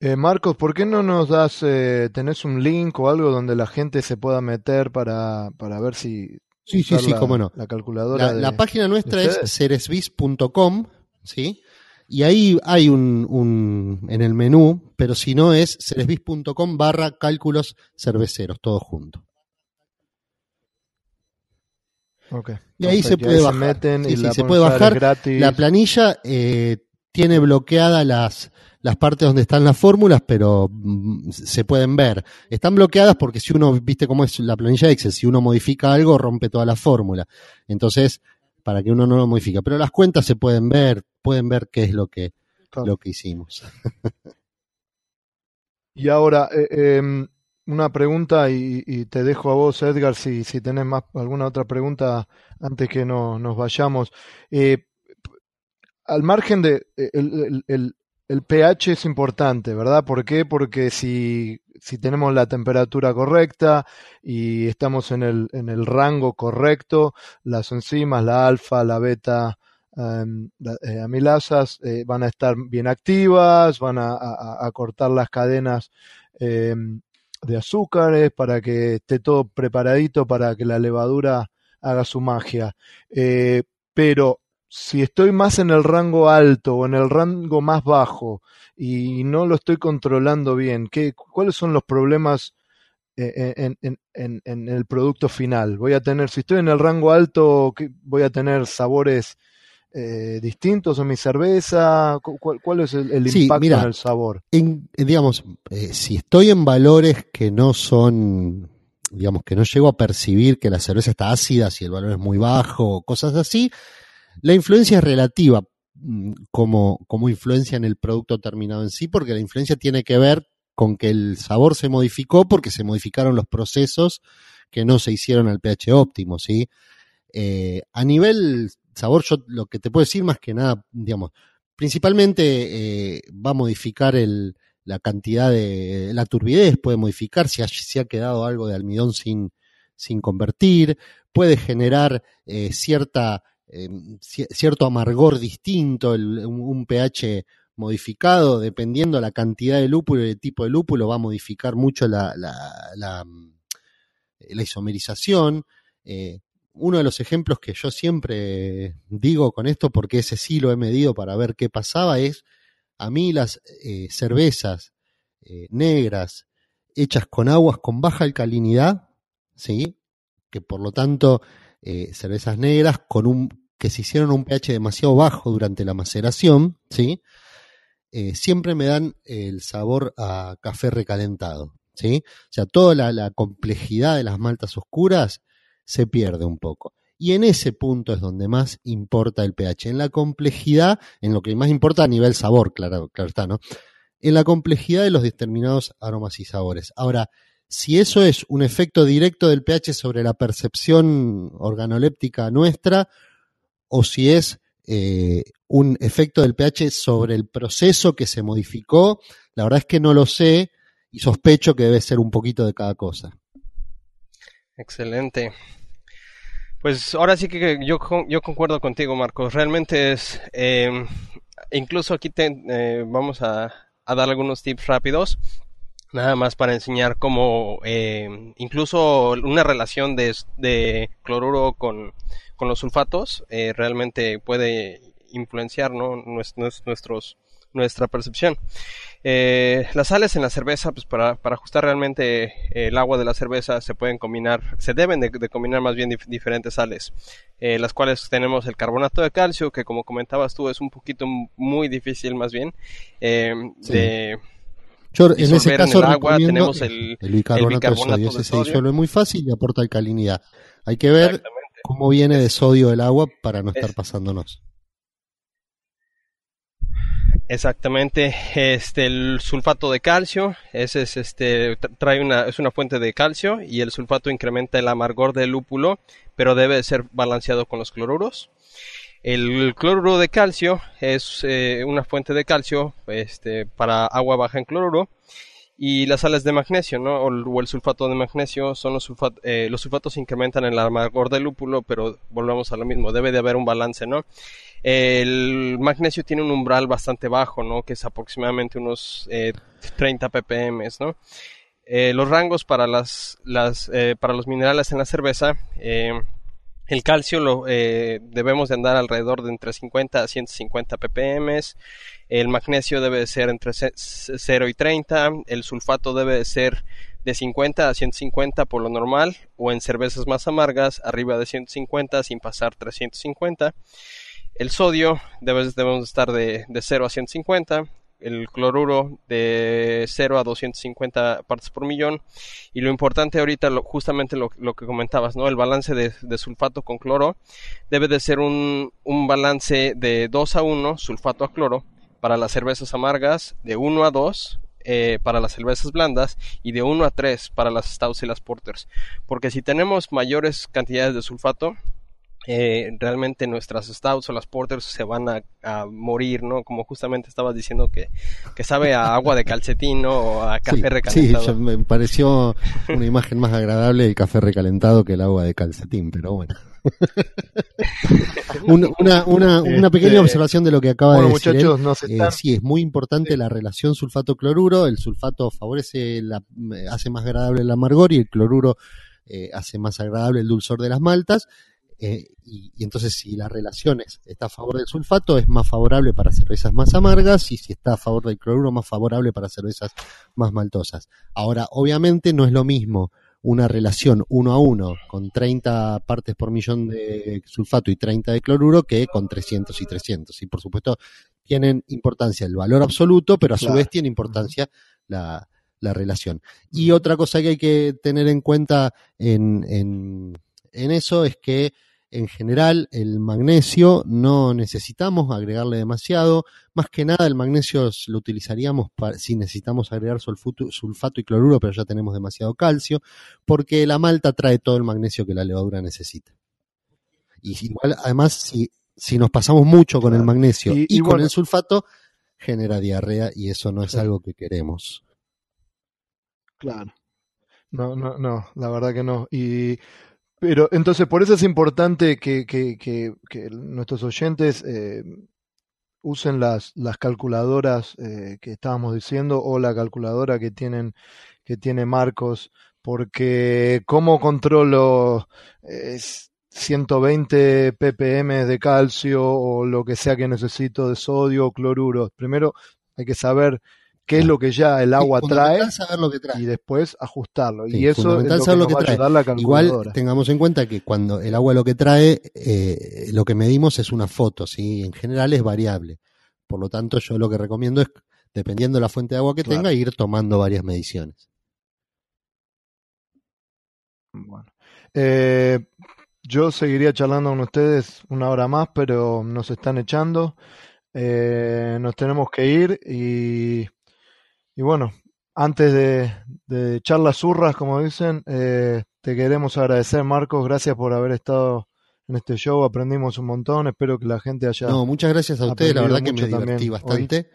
Eh, Marcos, ¿por qué no nos das, eh, tenés un link o algo donde la gente se pueda meter para, para ver si... Sí, sí, sí, cómo no. La calculadora. La, página nuestra es ceresvis.com, ¿sí? Y ahí hay un, un, en el menú, pero si no es ceresvis.com barra cálculos cerveceros, todo junto. Okay. Y ahí se puede bajar. y se puede bajar. La planilla eh, tiene bloqueada las, las partes donde están las fórmulas, pero mm, se pueden ver. Están bloqueadas porque si uno, viste cómo es la planilla de Excel, si uno modifica algo, rompe toda la fórmula. Entonces, para que uno no lo modifique. Pero las cuentas se pueden ver, pueden ver qué es lo que, lo que hicimos. y ahora, eh, em, una pregunta y, te dejo a vos, Edgar, si, si tenés más, alguna otra pregunta antes que no, nos vayamos. Eh, al margen de el, el pH es importante, ¿verdad? ¿Por qué? Porque si, si tenemos la temperatura correcta y estamos en el, en el rango correcto, las enzimas, la alfa, la beta, eh, amilasas eh, van a estar bien activas, van a, cortar las cadenas em, de azúcares para que esté todo preparadito para que la levadura haga su magia. Eh, pero si estoy más en el rango alto o en el rango más bajo y no lo estoy controlando bien, ¿qué, ¿cuáles son los problemas eh, en, en, en, el producto final? Voy a tener, si estoy en el rango alto, voy a tener sabores eh, distintos en mi cerveza? ¿Cuál, es el, impacto en el sabor? En, digamos, eh, si estoy en valores que no son, digamos, que no llego a percibir que la cerveza está ácida, si el valor es muy bajo, cosas así, la influencia es relativa mm, como, como influencia en el producto terminado en sí, porque la influencia tiene que ver con que el sabor se modificó porque se modificaron los procesos que no se hicieron al pH óptimo, ¿sí? Eh, a nivel sabor, yo lo que te puedo decir más que nada, digamos, principalmente eh, va a modificar la cantidad de, la turbidez puede modificar si ha, ha quedado algo de almidón sin, sin convertir, puede generar eh, cierta Em, cierto amargor distinto, un, pH modificado, dependiendo de la cantidad de lúpulo y el tipo de lúpulo, va a modificar mucho la, la, mm, isomerización. Eh, uno de los ejemplos que yo siempre digo con esto, porque ese sí lo he medido para ver qué pasaba, es a mí las eh, cervezas eh, negras hechas con aguas con baja alcalinidad, ¿sí? que por lo tanto cervezas negras con un que se hicieron un pH demasiado bajo durante la maceración, ¿sí? Eh, siempre me dan el sabor a café recalentado, ¿sí? O sea, toda la, complejidad de las maltas oscuras se pierde un poco. Y en ese punto es donde más importa el pH. En la complejidad, en lo que más importa a nivel sabor, claro, claro está, ¿no? En la complejidad de los determinados aromas y sabores. Ahora, si eso es un efecto directo del pH sobre la percepción organoléptica nuestra, o si es eh, un efecto del pH sobre el proceso que se modificó. La verdad es que no lo sé y sospecho que debe ser un poquito de cada cosa. Excelente. Pues ahora sí que yo, yo concuerdo contigo, Marcos. Realmente es, eh, incluso aquí te, eh, vamos a, a, dar algunos tips rápidos, nada más para enseñar cómo eh, incluso una relación de, de cloruro con, con, los sulfatos eh, realmente puede influenciar ¿no? nuestros, nuestros nuestra percepción. Eh, las sales en la cerveza, pues para, para ajustar realmente eh, el agua de la cerveza se pueden combinar, se deben de, de combinar más bien dif diferentes sales, eh, las cuales tenemos el carbonato de calcio, que como comentabas tú es un poquito muy difícil más bien eh, sí. de... Yo en ese caso en el agua tenemos el, el bicarbonato, el bicarbonato de sodio, ese se disuelve muy fácil y aporta alcalinidad. Hay que ver cómo viene de sodio el agua para no estar es, pasándonos. Exactamente, este el sulfato de calcio, ese es este trae una es una fuente de calcio y el sulfato incrementa el amargor del lúpulo, pero debe ser balanceado con los cloruros. El cloruro de calcio es eh, una fuente de calcio este, para agua baja en cloruro y las sales de magnesio, ¿no? O, el sulfato de magnesio son los, sulfat eh, los sulfatos incrementan el amargor del lúpulo, pero volvemos a lo mismo, debe de haber un balance, ¿no? El magnesio tiene un umbral bastante bajo, ¿no? Que es aproximadamente unos eh, 30 ppm, ¿no? Eh, los rangos para las, las eh, para los minerales en la cerveza, eh, el calcio lo debemos de andar alrededor de entre 50 a 150 ppm, el magnesio debe de ser entre 0 y 30, el sulfato debe de ser de 50 a 150 por lo normal, o en cervezas más amargas arriba de 150 sin pasar 350. El sodio debe, debemos estar de, de 0 a 150, el cloruro de 0 a 250 partes por millón. Y lo importante ahorita, justamente lo, que comentabas, ¿no? El balance de, de, sulfato con cloro debe de ser un, un, balance de 2 a 1, sulfato a cloro, para las cervezas amargas, de 1 a 2 eh, para las cervezas blandas y de 1 a 3 para las stouts y las porters. Porque si tenemos mayores cantidades de sulfato, eh, realmente nuestras stouts o las porters se van a, a, morir, ¿no? Como justamente estabas diciendo que, que sabe a agua de calcetín, ¿no? O a café sí, recalentado. Sí, me pareció una imagen más agradable el café recalentado que el agua de calcetín, pero bueno. una, una, una, una, pequeña este, observación de lo que acaba bueno, de decir. Muchachos, él. no se están... eh, sí, es muy importante sí. la relación sulfato-cloruro. El sulfato favorece, la, hace más agradable el amargor y el cloruro eh, hace más agradable el dulzor de las maltas. Eh, y, y, entonces si la relación es, está a favor del sulfato es más favorable para cervezas más amargas y si está a favor del cloruro más favorable para cervezas más maltosas. Ahora, obviamente no es lo mismo una relación uno a uno con 30 partes por millón de sulfato y 30 de cloruro que con 300 y 300. Y por supuesto tienen importancia el valor absoluto, pero a su claro. vez tiene importancia la, la, relación. Y otra cosa que hay que tener en cuenta en, en, en eso es que en general el magnesio no necesitamos agregarle demasiado, más que nada el magnesio lo utilizaríamos para, si necesitamos agregar sulfato, sulfato y cloruro, pero ya tenemos demasiado calcio, porque la malta trae todo el magnesio que la levadura necesita. Y igual, además, si, si nos pasamos mucho con el magnesio y, y, y con bueno, el sulfato, genera diarrea y eso no es algo que queremos. Claro. No, no, no, la verdad que no. Y pero entonces, por eso es importante que, nuestros oyentes eh, usen las, las calculadoras eh, que estábamos diciendo o la calculadora que tienen que tiene Marcos, porque cómo controlo eh, 120 ppm de calcio o lo que sea que necesito de sodio o cloruro. Primero hay que saber qué es lo que ya el agua trae, saber lo que trae, y después ajustarlo. Sí, y eso es lo que, lo que trae. La Igual tengamos en cuenta que cuando el agua lo que trae, eh, lo que medimos es una foto, ¿sí? en general es variable. Por lo tanto, yo lo que recomiendo es, dependiendo de la fuente de agua que claro. tenga, ir tomando varias mediciones. Bueno. Eh, yo seguiría charlando con ustedes una hora más, pero nos están echando. Eh, nos tenemos que ir y y bueno, antes de, de echar las zurras, como dicen, eh, te queremos agradecer, Marcos. Gracias por haber estado en este show, aprendimos un montón, espero que la gente haya... No, muchas gracias a ustedes, la verdad que me divertí bastante.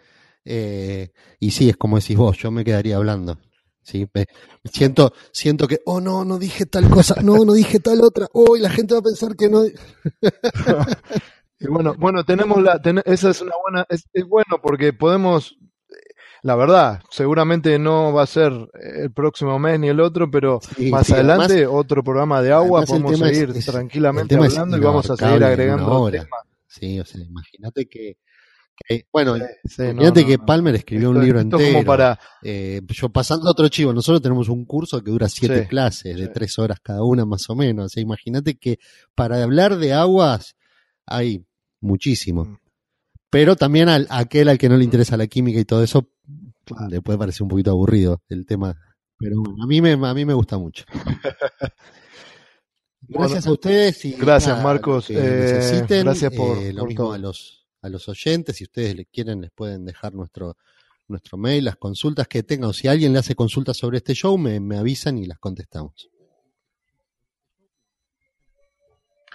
Eh, y sí, es como decís vos, yo me quedaría hablando. Sí, me, siento, siento que, oh no, no dije tal cosa, no, no dije tal otra, oh, y la gente va a pensar que no. y bueno, bueno, tenemos la, esa es una buena, es, es bueno porque podemos la verdad, seguramente no va a ser el próximo mes ni el otro, pero más adelante otro programa de agua, podemos seguir tranquilamente hablando y vamos a seguir agregando temas. Sí, o sea, imagínate que, bueno, imagínate que Palmer escribió un libro entero. para... Eh, yo pasando a otro chivo, nosotros tenemos un curso que dura siete clases, de tres horas cada una más o menos. O sea, imagínate que para hablar de aguas hay muchísimo. Mm. Pero también al, aquel al que no le interesa la química y todo eso, le puede parecer un poquito aburrido el tema. Pero a mí me, a mí me gusta mucho. Gracias a ustedes y gracias Marcos. Eh, gracias por, eh, lo mismo a los a los oyentes. Si ustedes le quieren, les pueden dejar nuestro nuestro mail, las consultas que tengan. O si alguien le hace consultas sobre este show, me, me avisan y las contestamos.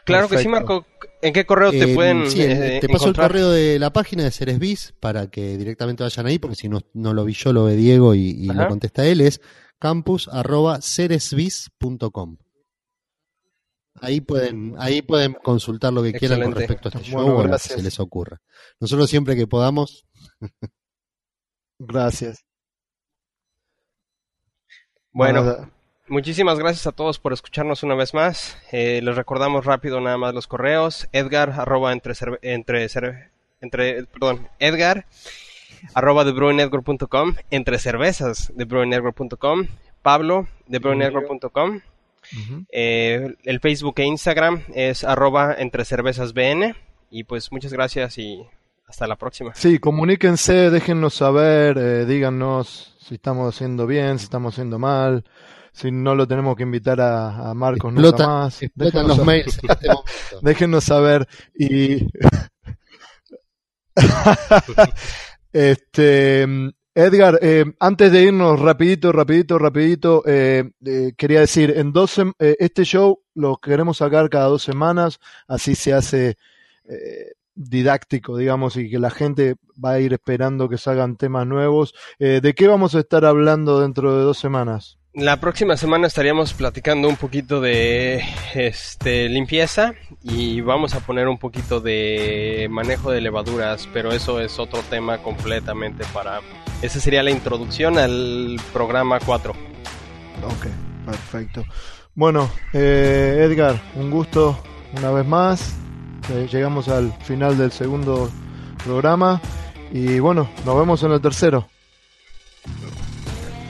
Claro que sí, Marco. ¿En qué correo te pueden sí, eh, Te paso el correo de la página de Ceresbis para que directamente vayan ahí, porque si no, no lo vi yo, lo ve Diego y, lo contesta él. Es campus.ceresbis.com. Ahí pueden, ahí pueden consultar lo que quieran con respecto a este show o lo que se les ocurra. Nosotros siempre que podamos. gracias. Bueno. Muchísimas gracias a todos por escucharnos una vez más. Eh, les recordamos rápido nada más los correos. Edgar arroba entre, entre, entre perdón, Edgar arroba de entre cervezas de Pablo de eh, el Facebook e Instagram es arroba entre cervezas BN. Y pues muchas gracias y hasta la próxima. Sí, comuníquense, déjennos saber, eh, díganos si estamos haciendo bien, si estamos haciendo mal si no lo tenemos que invitar a, Marcos nunca más. Déjenos los mails este Déjenos saber y este Edgar, eh, antes de irnos rapidito, rapidito, rapidito, eh, eh, quería decir, en dos este show lo queremos sacar cada dos semanas, así se hace didáctico, digamos, y que la gente va a ir esperando que salgan temas nuevos. ¿De qué vamos a estar hablando dentro de dos semanas? La próxima semana estaríamos platicando un poquito de este, limpieza y vamos a poner un poquito de manejo de levaduras, pero eso es otro tema completamente para... Esa sería la introducción al programa 4. Ok, perfecto. Bueno, eh, Edgar, un gusto una vez más. Eh, llegamos al final del segundo programa y bueno, nos vemos en el tercero.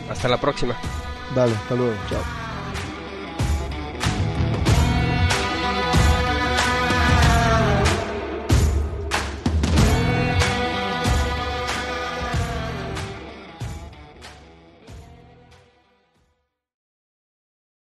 Hasta la próxima. Dale, hasta luego. Chao.